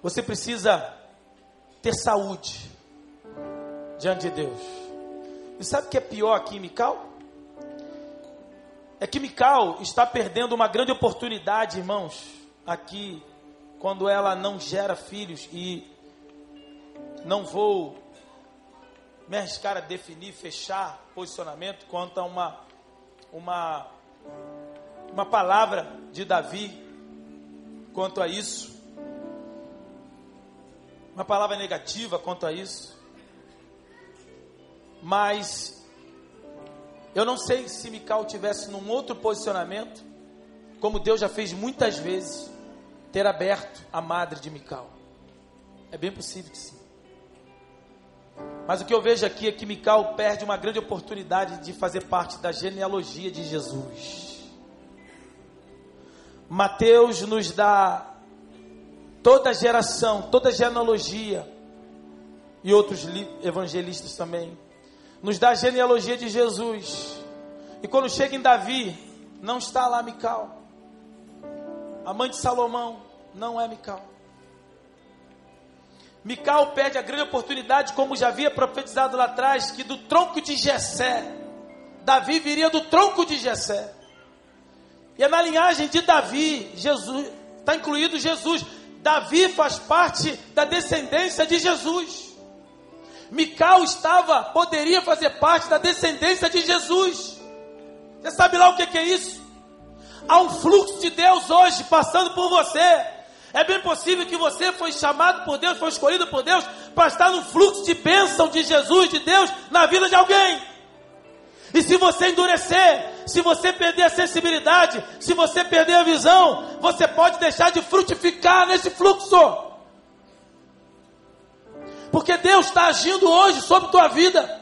Você precisa ter saúde diante de Deus. E sabe o que é pior aqui Mical? É que Mical está perdendo uma grande oportunidade, irmãos, aqui, quando ela não gera filhos e não vou me arriscar a definir, fechar posicionamento quanto a uma, uma, uma palavra de Davi quanto a isso. Uma palavra negativa quanto a isso. Mas eu não sei se Mical tivesse num outro posicionamento, como Deus já fez muitas vezes, ter aberto a madre de Mical. É bem possível que sim. Mas o que eu vejo aqui é que Mical perde uma grande oportunidade de fazer parte da genealogia de Jesus. Mateus nos dá toda geração, toda genealogia, e outros evangelistas também nos dá a genealogia de Jesus. E quando chega em Davi, não está lá Mical. A mãe de Salomão não é Mical. Mical perde a grande oportunidade, como já havia profetizado lá atrás, que do tronco de Jessé, Davi viria do tronco de Jessé. E é na linhagem de Davi, Jesus, está incluído Jesus. Davi faz parte da descendência de Jesus. Mical estava, poderia fazer parte da descendência de Jesus. Você sabe lá o que, é isso? Há um fluxo de Deus hoje passando por você. É bem possível que você foi chamado por Deus, foi escolhido por Deus para estar no fluxo de bênção de Jesus, de Deus, na vida de alguém. E se você endurecer, se você perder a sensibilidade, se você perder a visão, você pode deixar de frutificar nesse fluxo. Porque Deus está agindo hoje sobre tua vida.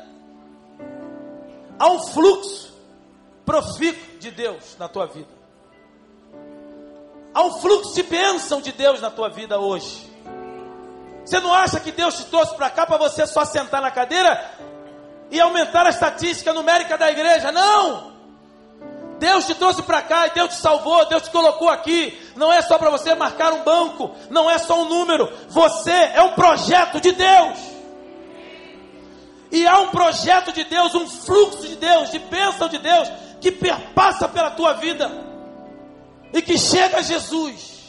Há um fluxo profícuo de Deus na tua vida. Há um fluxo de bênção de Deus na tua vida hoje. Você não acha que Deus te trouxe para cá para você só sentar na cadeira e aumentar a estatística numérica da igreja? Não! Deus te trouxe para cá e Deus te salvou, Deus te colocou aqui. Não é só para você marcar um banco, não é só um número. Você é um projeto de Deus. E há um projeto de Deus, um fluxo de Deus, de bênção de Deus, que perpassa pela tua vida e que chega a Jesus.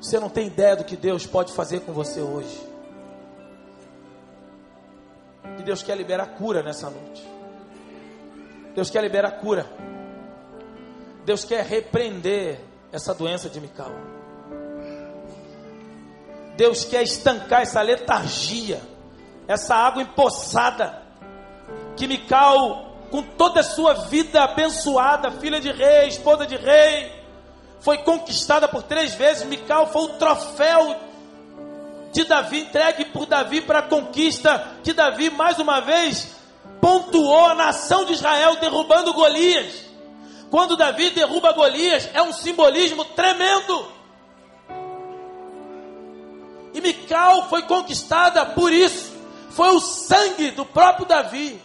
Você não tem ideia do que Deus pode fazer com você hoje. E Deus quer liberar cura nessa noite. Deus quer liberar cura. Deus quer repreender essa doença de Mical. Deus quer estancar essa letargia, essa água empoçada que Mical, com toda a sua vida abençoada, filha de rei, esposa de rei, foi conquistada por três vezes. Mical foi o troféu de Davi, entregue por Davi para a conquista, que Davi mais uma vez pontuou a nação de Israel derrubando Golias. Quando Davi derruba Golias, é um simbolismo tremendo. E Mical foi conquistada por isso. Foi o sangue do próprio Davi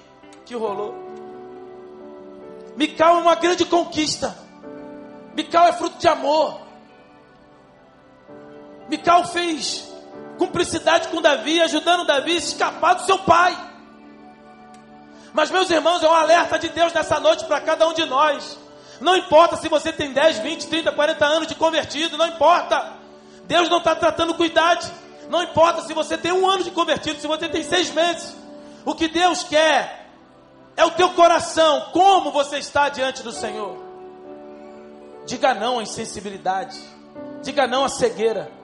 que rolou. Mical é uma grande conquista. Mical é fruto de amor. Mical fez cumplicidade com Davi, ajudando Davi a escapar do seu pai. Mas, meus irmãos, é um alerta de Deus nessa noite para cada um de nós. Não importa se você tem 10, 20, 30, 40 anos de convertido, não importa. Deus não está tratando com idade. Não importa se você tem um ano de convertido, se você tem seis meses. O que Deus quer é o teu coração, como você está diante do Senhor. Diga não à insensibilidade, diga não à cegueira,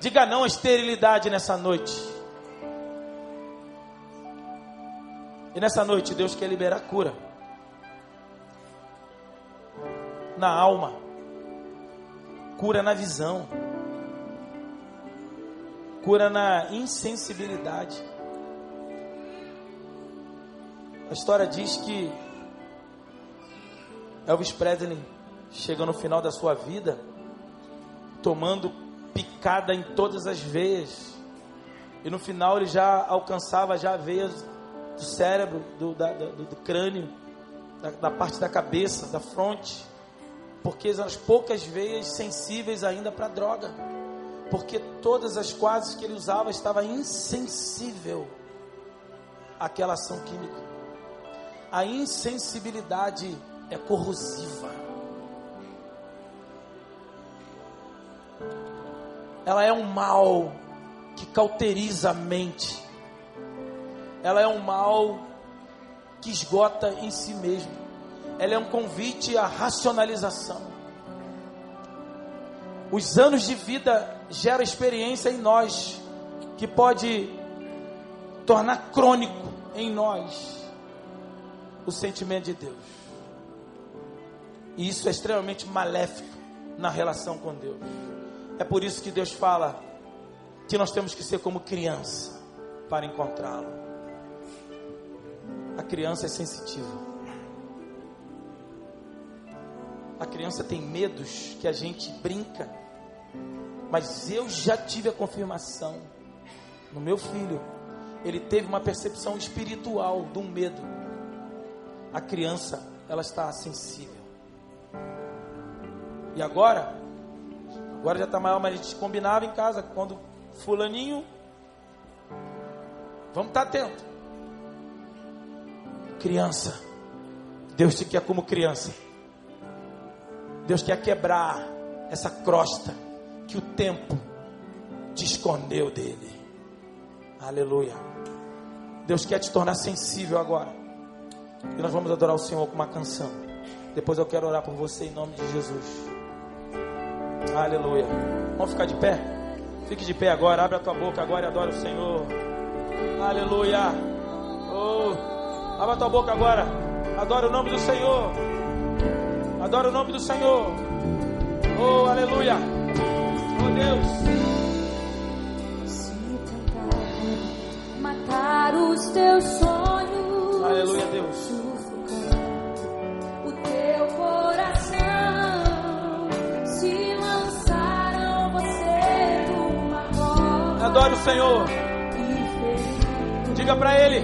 diga não à esterilidade nessa noite. E nessa noite Deus quer liberar cura na alma, cura na visão, cura na insensibilidade. A história diz que Elvis Presley chega no final da sua vida tomando picada em todas as veias. E no final ele já alcançava já veias do cérebro, do, da, do, do crânio, da, da, parte da cabeça, da fronte. Porque as poucas veias sensíveis ainda para droga. Porque todas as quadras que ele usava estava insensível àquela ação química a insensibilidade é corrosiva. Ela é um mal que cauteriza a mente. Ela é um mal que esgota em si mesmo. Ela é um convite à racionalização. Os anos de vida geram experiência em nós que pode tornar crônico em nós o sentimento de Deus. E isso é extremamente maléfico na relação com Deus. É por isso que Deus fala que nós temos que ser como criança para encontrá-lo. A criança é sensitiva. A criança tem medos que a gente brinca. Mas eu já tive a confirmação no meu filho. Ele teve uma percepção espiritual do medo a criança ela está sensível. E agora, agora já está maior, mas a gente combinava em casa quando fulaninho, vamos estar tá atento. Criança, Deus te quer como criança. Deus quer quebrar essa crosta que o tempo te escondeu dele. Aleluia. Deus quer te tornar sensível agora. E nós vamos adorar o Senhor com uma canção. Depois eu quero orar por você em nome de Jesus. Aleluia. Vamos ficar de pé? Fique de pé agora. Abre a tua boca agora e adora o Senhor. Aleluia. Oh, abre a tua boca agora. Adora o nome do Senhor. Adora o nome do Senhor. Oh, aleluia. Oh, Deus. Se tentar matar os teus sonhos Aleluia, Deus. Adore o Senhor. Diga para Ele.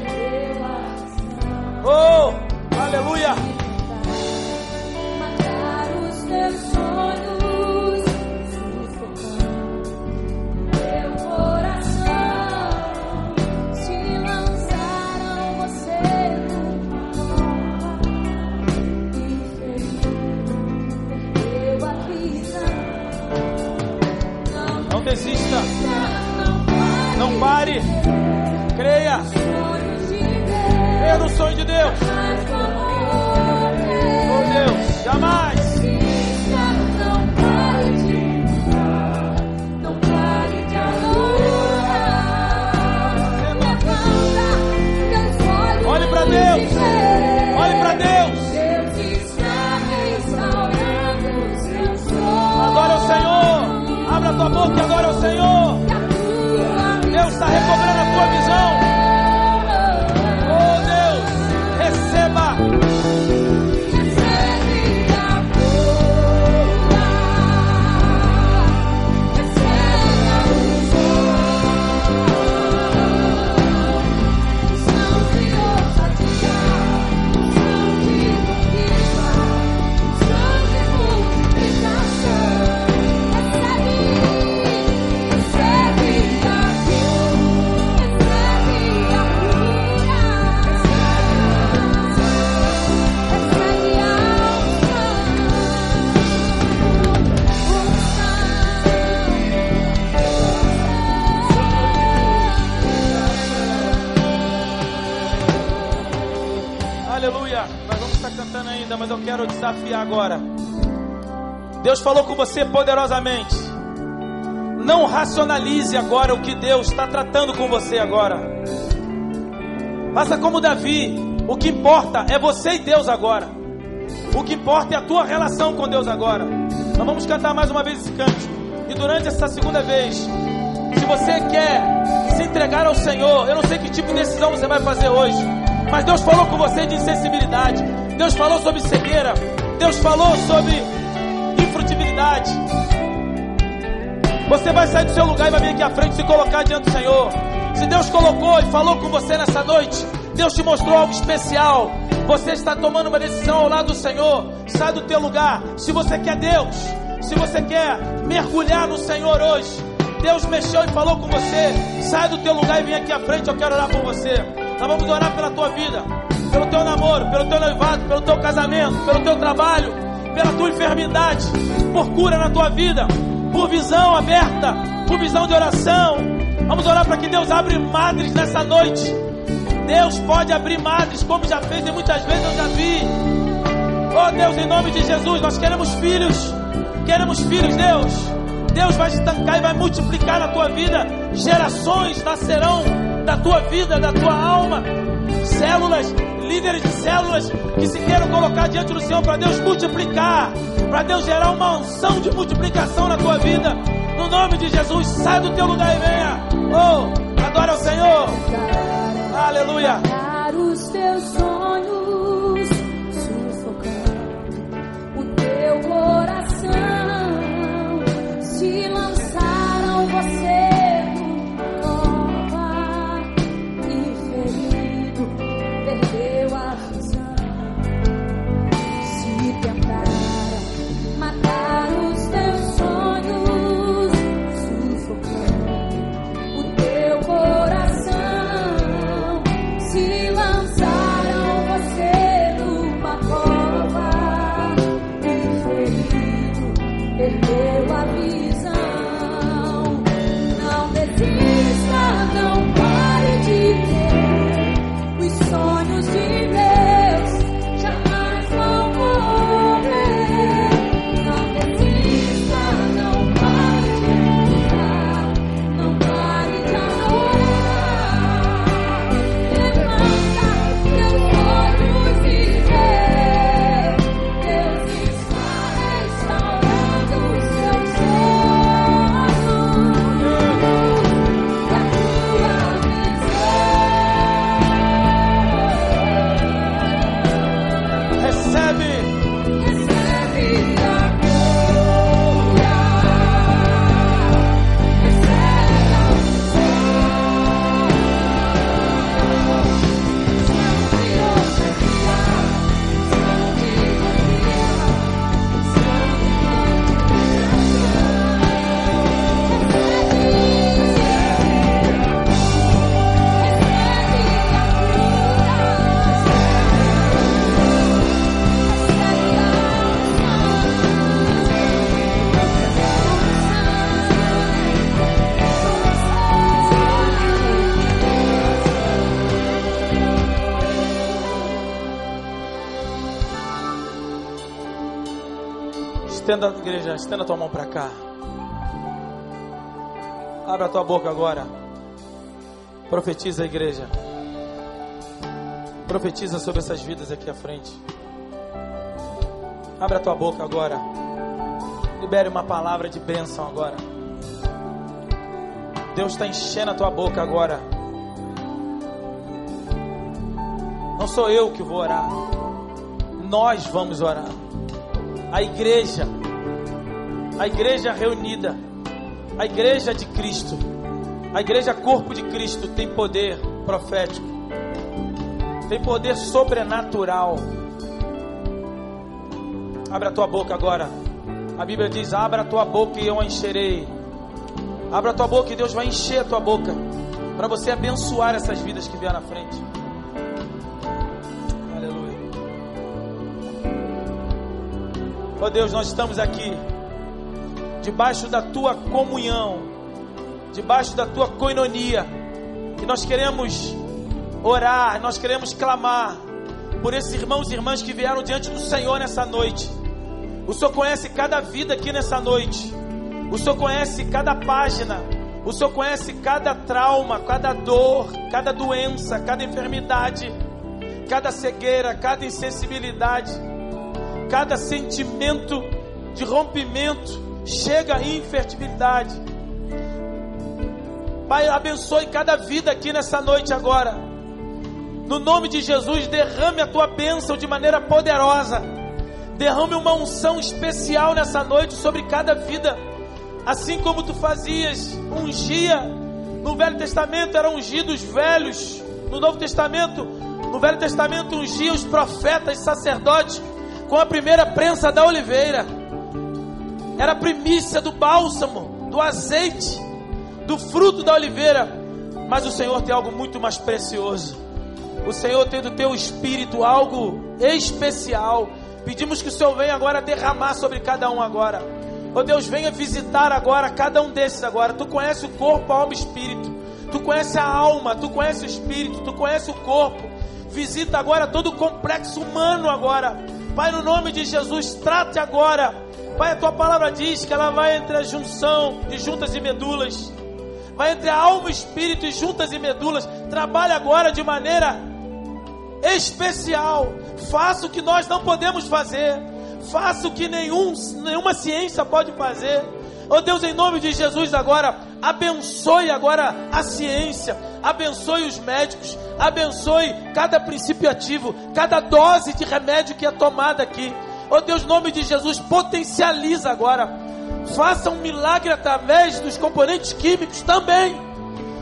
Oh, aleluia. Não desista. Pare. Creia. Creia no sonho de Deus. Oh Deus, jamais. Ainda, mas eu quero desafiar agora. Deus falou com você poderosamente. Não racionalize agora o que Deus está tratando com você agora. Faça como Davi. O que importa é você e Deus agora. O que importa é a tua relação com Deus agora. Nós vamos cantar mais uma vez esse cântico. E durante essa segunda vez, se você quer se entregar ao Senhor, eu não sei que tipo de decisão você vai fazer hoje, mas Deus falou com você de insensibilidade, Deus falou sobre cegueira, Deus falou sobre infrutibilidade. Você vai sair do seu lugar e vai vir aqui à frente se colocar diante do Senhor. Se Deus colocou e falou com você nessa noite, Deus te mostrou algo especial. Você está tomando uma decisão ao lado do Senhor. Sai do teu lugar. Se você quer Deus, se você quer mergulhar no Senhor hoje, Deus mexeu e falou com você. Sai do teu lugar e vem aqui à frente. Eu quero orar por você. Nós vamos orar pela tua vida, pelo teu namoro, pelo teu noivado, pelo teu casamento, pelo teu trabalho, pela tua enfermidade, por cura na tua vida, por visão aberta, por visão de oração. Vamos orar para que Deus abra madres nessa noite. Deus pode abrir madres, como já fez e muitas vezes eu já vi. Oh Deus, em nome de Jesus, nós queremos filhos. Queremos filhos, Deus. Deus vai estancar e vai multiplicar na tua vida. Gerações nascerão da tua vida, da tua alma. Células, líderes de células que se queiram colocar diante do Senhor para Deus multiplicar, para Deus gerar uma unção de multiplicação na tua vida. No nome de Jesus, sai do teu lugar e venha. Oh, adora ao Senhor. Aleluia. Os teus sonhos, Estenda, igreja, estenda a tua mão para cá. Abra a tua boca agora. Profetiza, igreja. Profetiza sobre essas vidas aqui à frente. Abra a tua boca agora. Libere uma palavra de bênção agora. Deus está enchendo a tua boca agora. Não sou eu que vou orar. Nós vamos orar. A igreja. A igreja reunida. A igreja de Cristo. A igreja corpo de Cristo tem poder profético. Tem poder sobrenatural. Abra a tua boca agora. A Bíblia diz: Abra a tua boca e eu a encherei. Abra a tua boca e Deus vai encher a tua boca. Para você abençoar essas vidas que vieram na frente. Aleluia. Oh Deus, nós estamos aqui. Debaixo da tua comunhão. Debaixo da tua coinonia. E nós queremos orar, nós queremos clamar por esses irmãos e irmãs que vieram diante do Senhor nessa noite. O Senhor conhece cada vida aqui nessa noite. O Senhor conhece cada página. O Senhor conhece cada trauma, cada dor, cada doença, cada enfermidade, cada cegueira, cada insensibilidade, cada sentimento de rompimento, chega à infertilidade. Pai, abençoe cada vida aqui nessa noite agora. No nome de Jesus, derrame a tua bênção de maneira poderosa. Derrame uma unção especial nessa noite sobre cada vida. Assim como tu fazias, ungia. No Velho Testamento eram ungidos velhos. No Novo Testamento, no Velho Testamento ungia os profetas sacerdotes com a primeira prensa da oliveira. Era a primícia do bálsamo, do azeite, do fruto da oliveira. Mas o Senhor tem algo muito mais precioso. O Senhor tem do teu espírito algo especial. Pedimos que o Senhor venha agora derramar sobre cada um agora. Oh Deus, venha visitar agora cada um desses agora. Tu conhece o corpo, alma e espírito. Tu conhece a alma, tu conhece o espírito, tu conhece o corpo. Visita agora todo o complexo humano agora. Pai, no nome de Jesus, trate agora. Pai, a tua palavra diz que ela vai entre a junção de juntas e medulas. Vai entre a alma, espírito e juntas e medulas. Trabalha agora de maneira especial. Faça o que nós não podemos fazer. Faça o que nenhum, nenhuma ciência pode fazer. Oh Deus, em nome de Jesus, agora, abençoe agora a ciência, abençoe os médicos, abençoe cada princípio ativo, cada dose de remédio que é tomada aqui. Oh Deus, nome de Jesus, potencializa agora. Faça um milagre através dos componentes químicos também.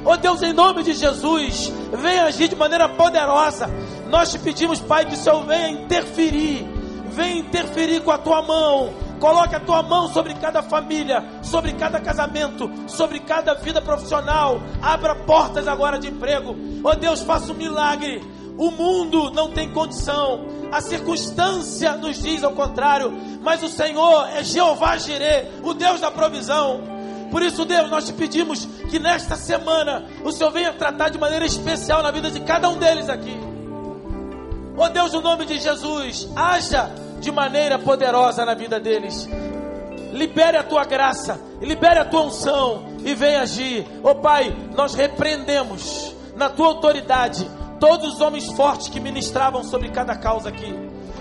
Oh Deus, em nome de Jesus, venha agir de maneira poderosa. Nós te pedimos, Pai, que o Senhor venha interferir, venha interferir com a tua mão. Coloque a tua mão sobre cada família, sobre cada casamento, sobre cada vida profissional. Abra portas agora de emprego. Oh Deus, faça um milagre. O mundo não tem condição, a circunstância nos diz ao contrário, mas o Senhor é Jeová Jireh, o Deus da provisão. Por isso, Deus, nós te pedimos que nesta semana o Senhor venha tratar de maneira especial na vida de cada um deles aqui. Oh Deus, no nome de Jesus, haja de maneira poderosa na vida deles. Libere a tua graça, libere a tua unção e venha agir. Oh Pai, nós repreendemos na tua autoridade todos os homens fortes que ministravam sobre cada causa aqui.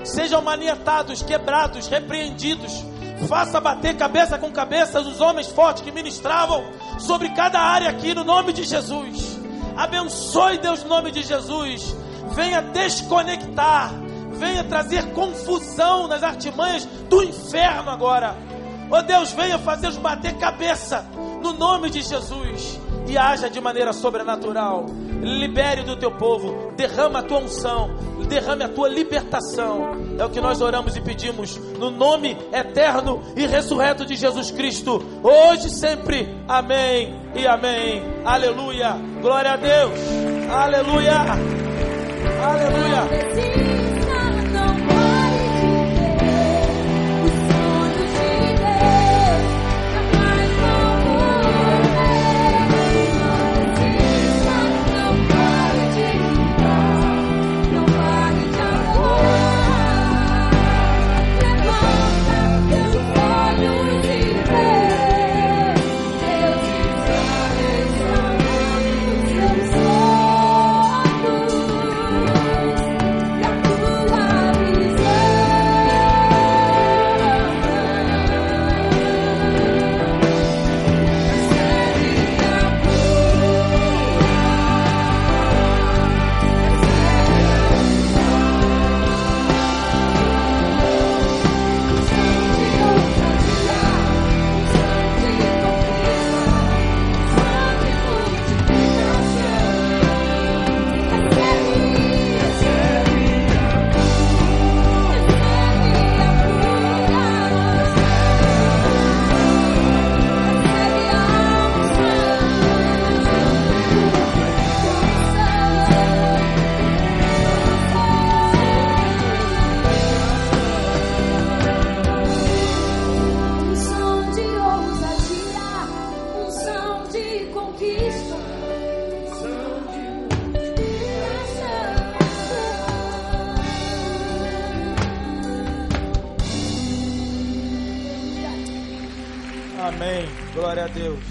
Sejam maniatados, quebrados, repreendidos. Faça bater cabeça com cabeça os homens fortes que ministravam sobre cada área aqui no nome de Jesus. Abençoe Deus no nome de Jesus. Venha desconectar, venha trazer confusão nas artimanhas do inferno agora. Oh Deus, venha fazer-os bater cabeça no nome de Jesus e haja de maneira sobrenatural. Libere do teu povo, derrama a tua unção, derrame a tua libertação. É o que nós oramos e pedimos no nome eterno e ressurreto de Jesus Cristo, hoje e sempre. Amém e amém. Aleluia. Glória a Deus. Aleluia. Aleluia. Glória a Deus.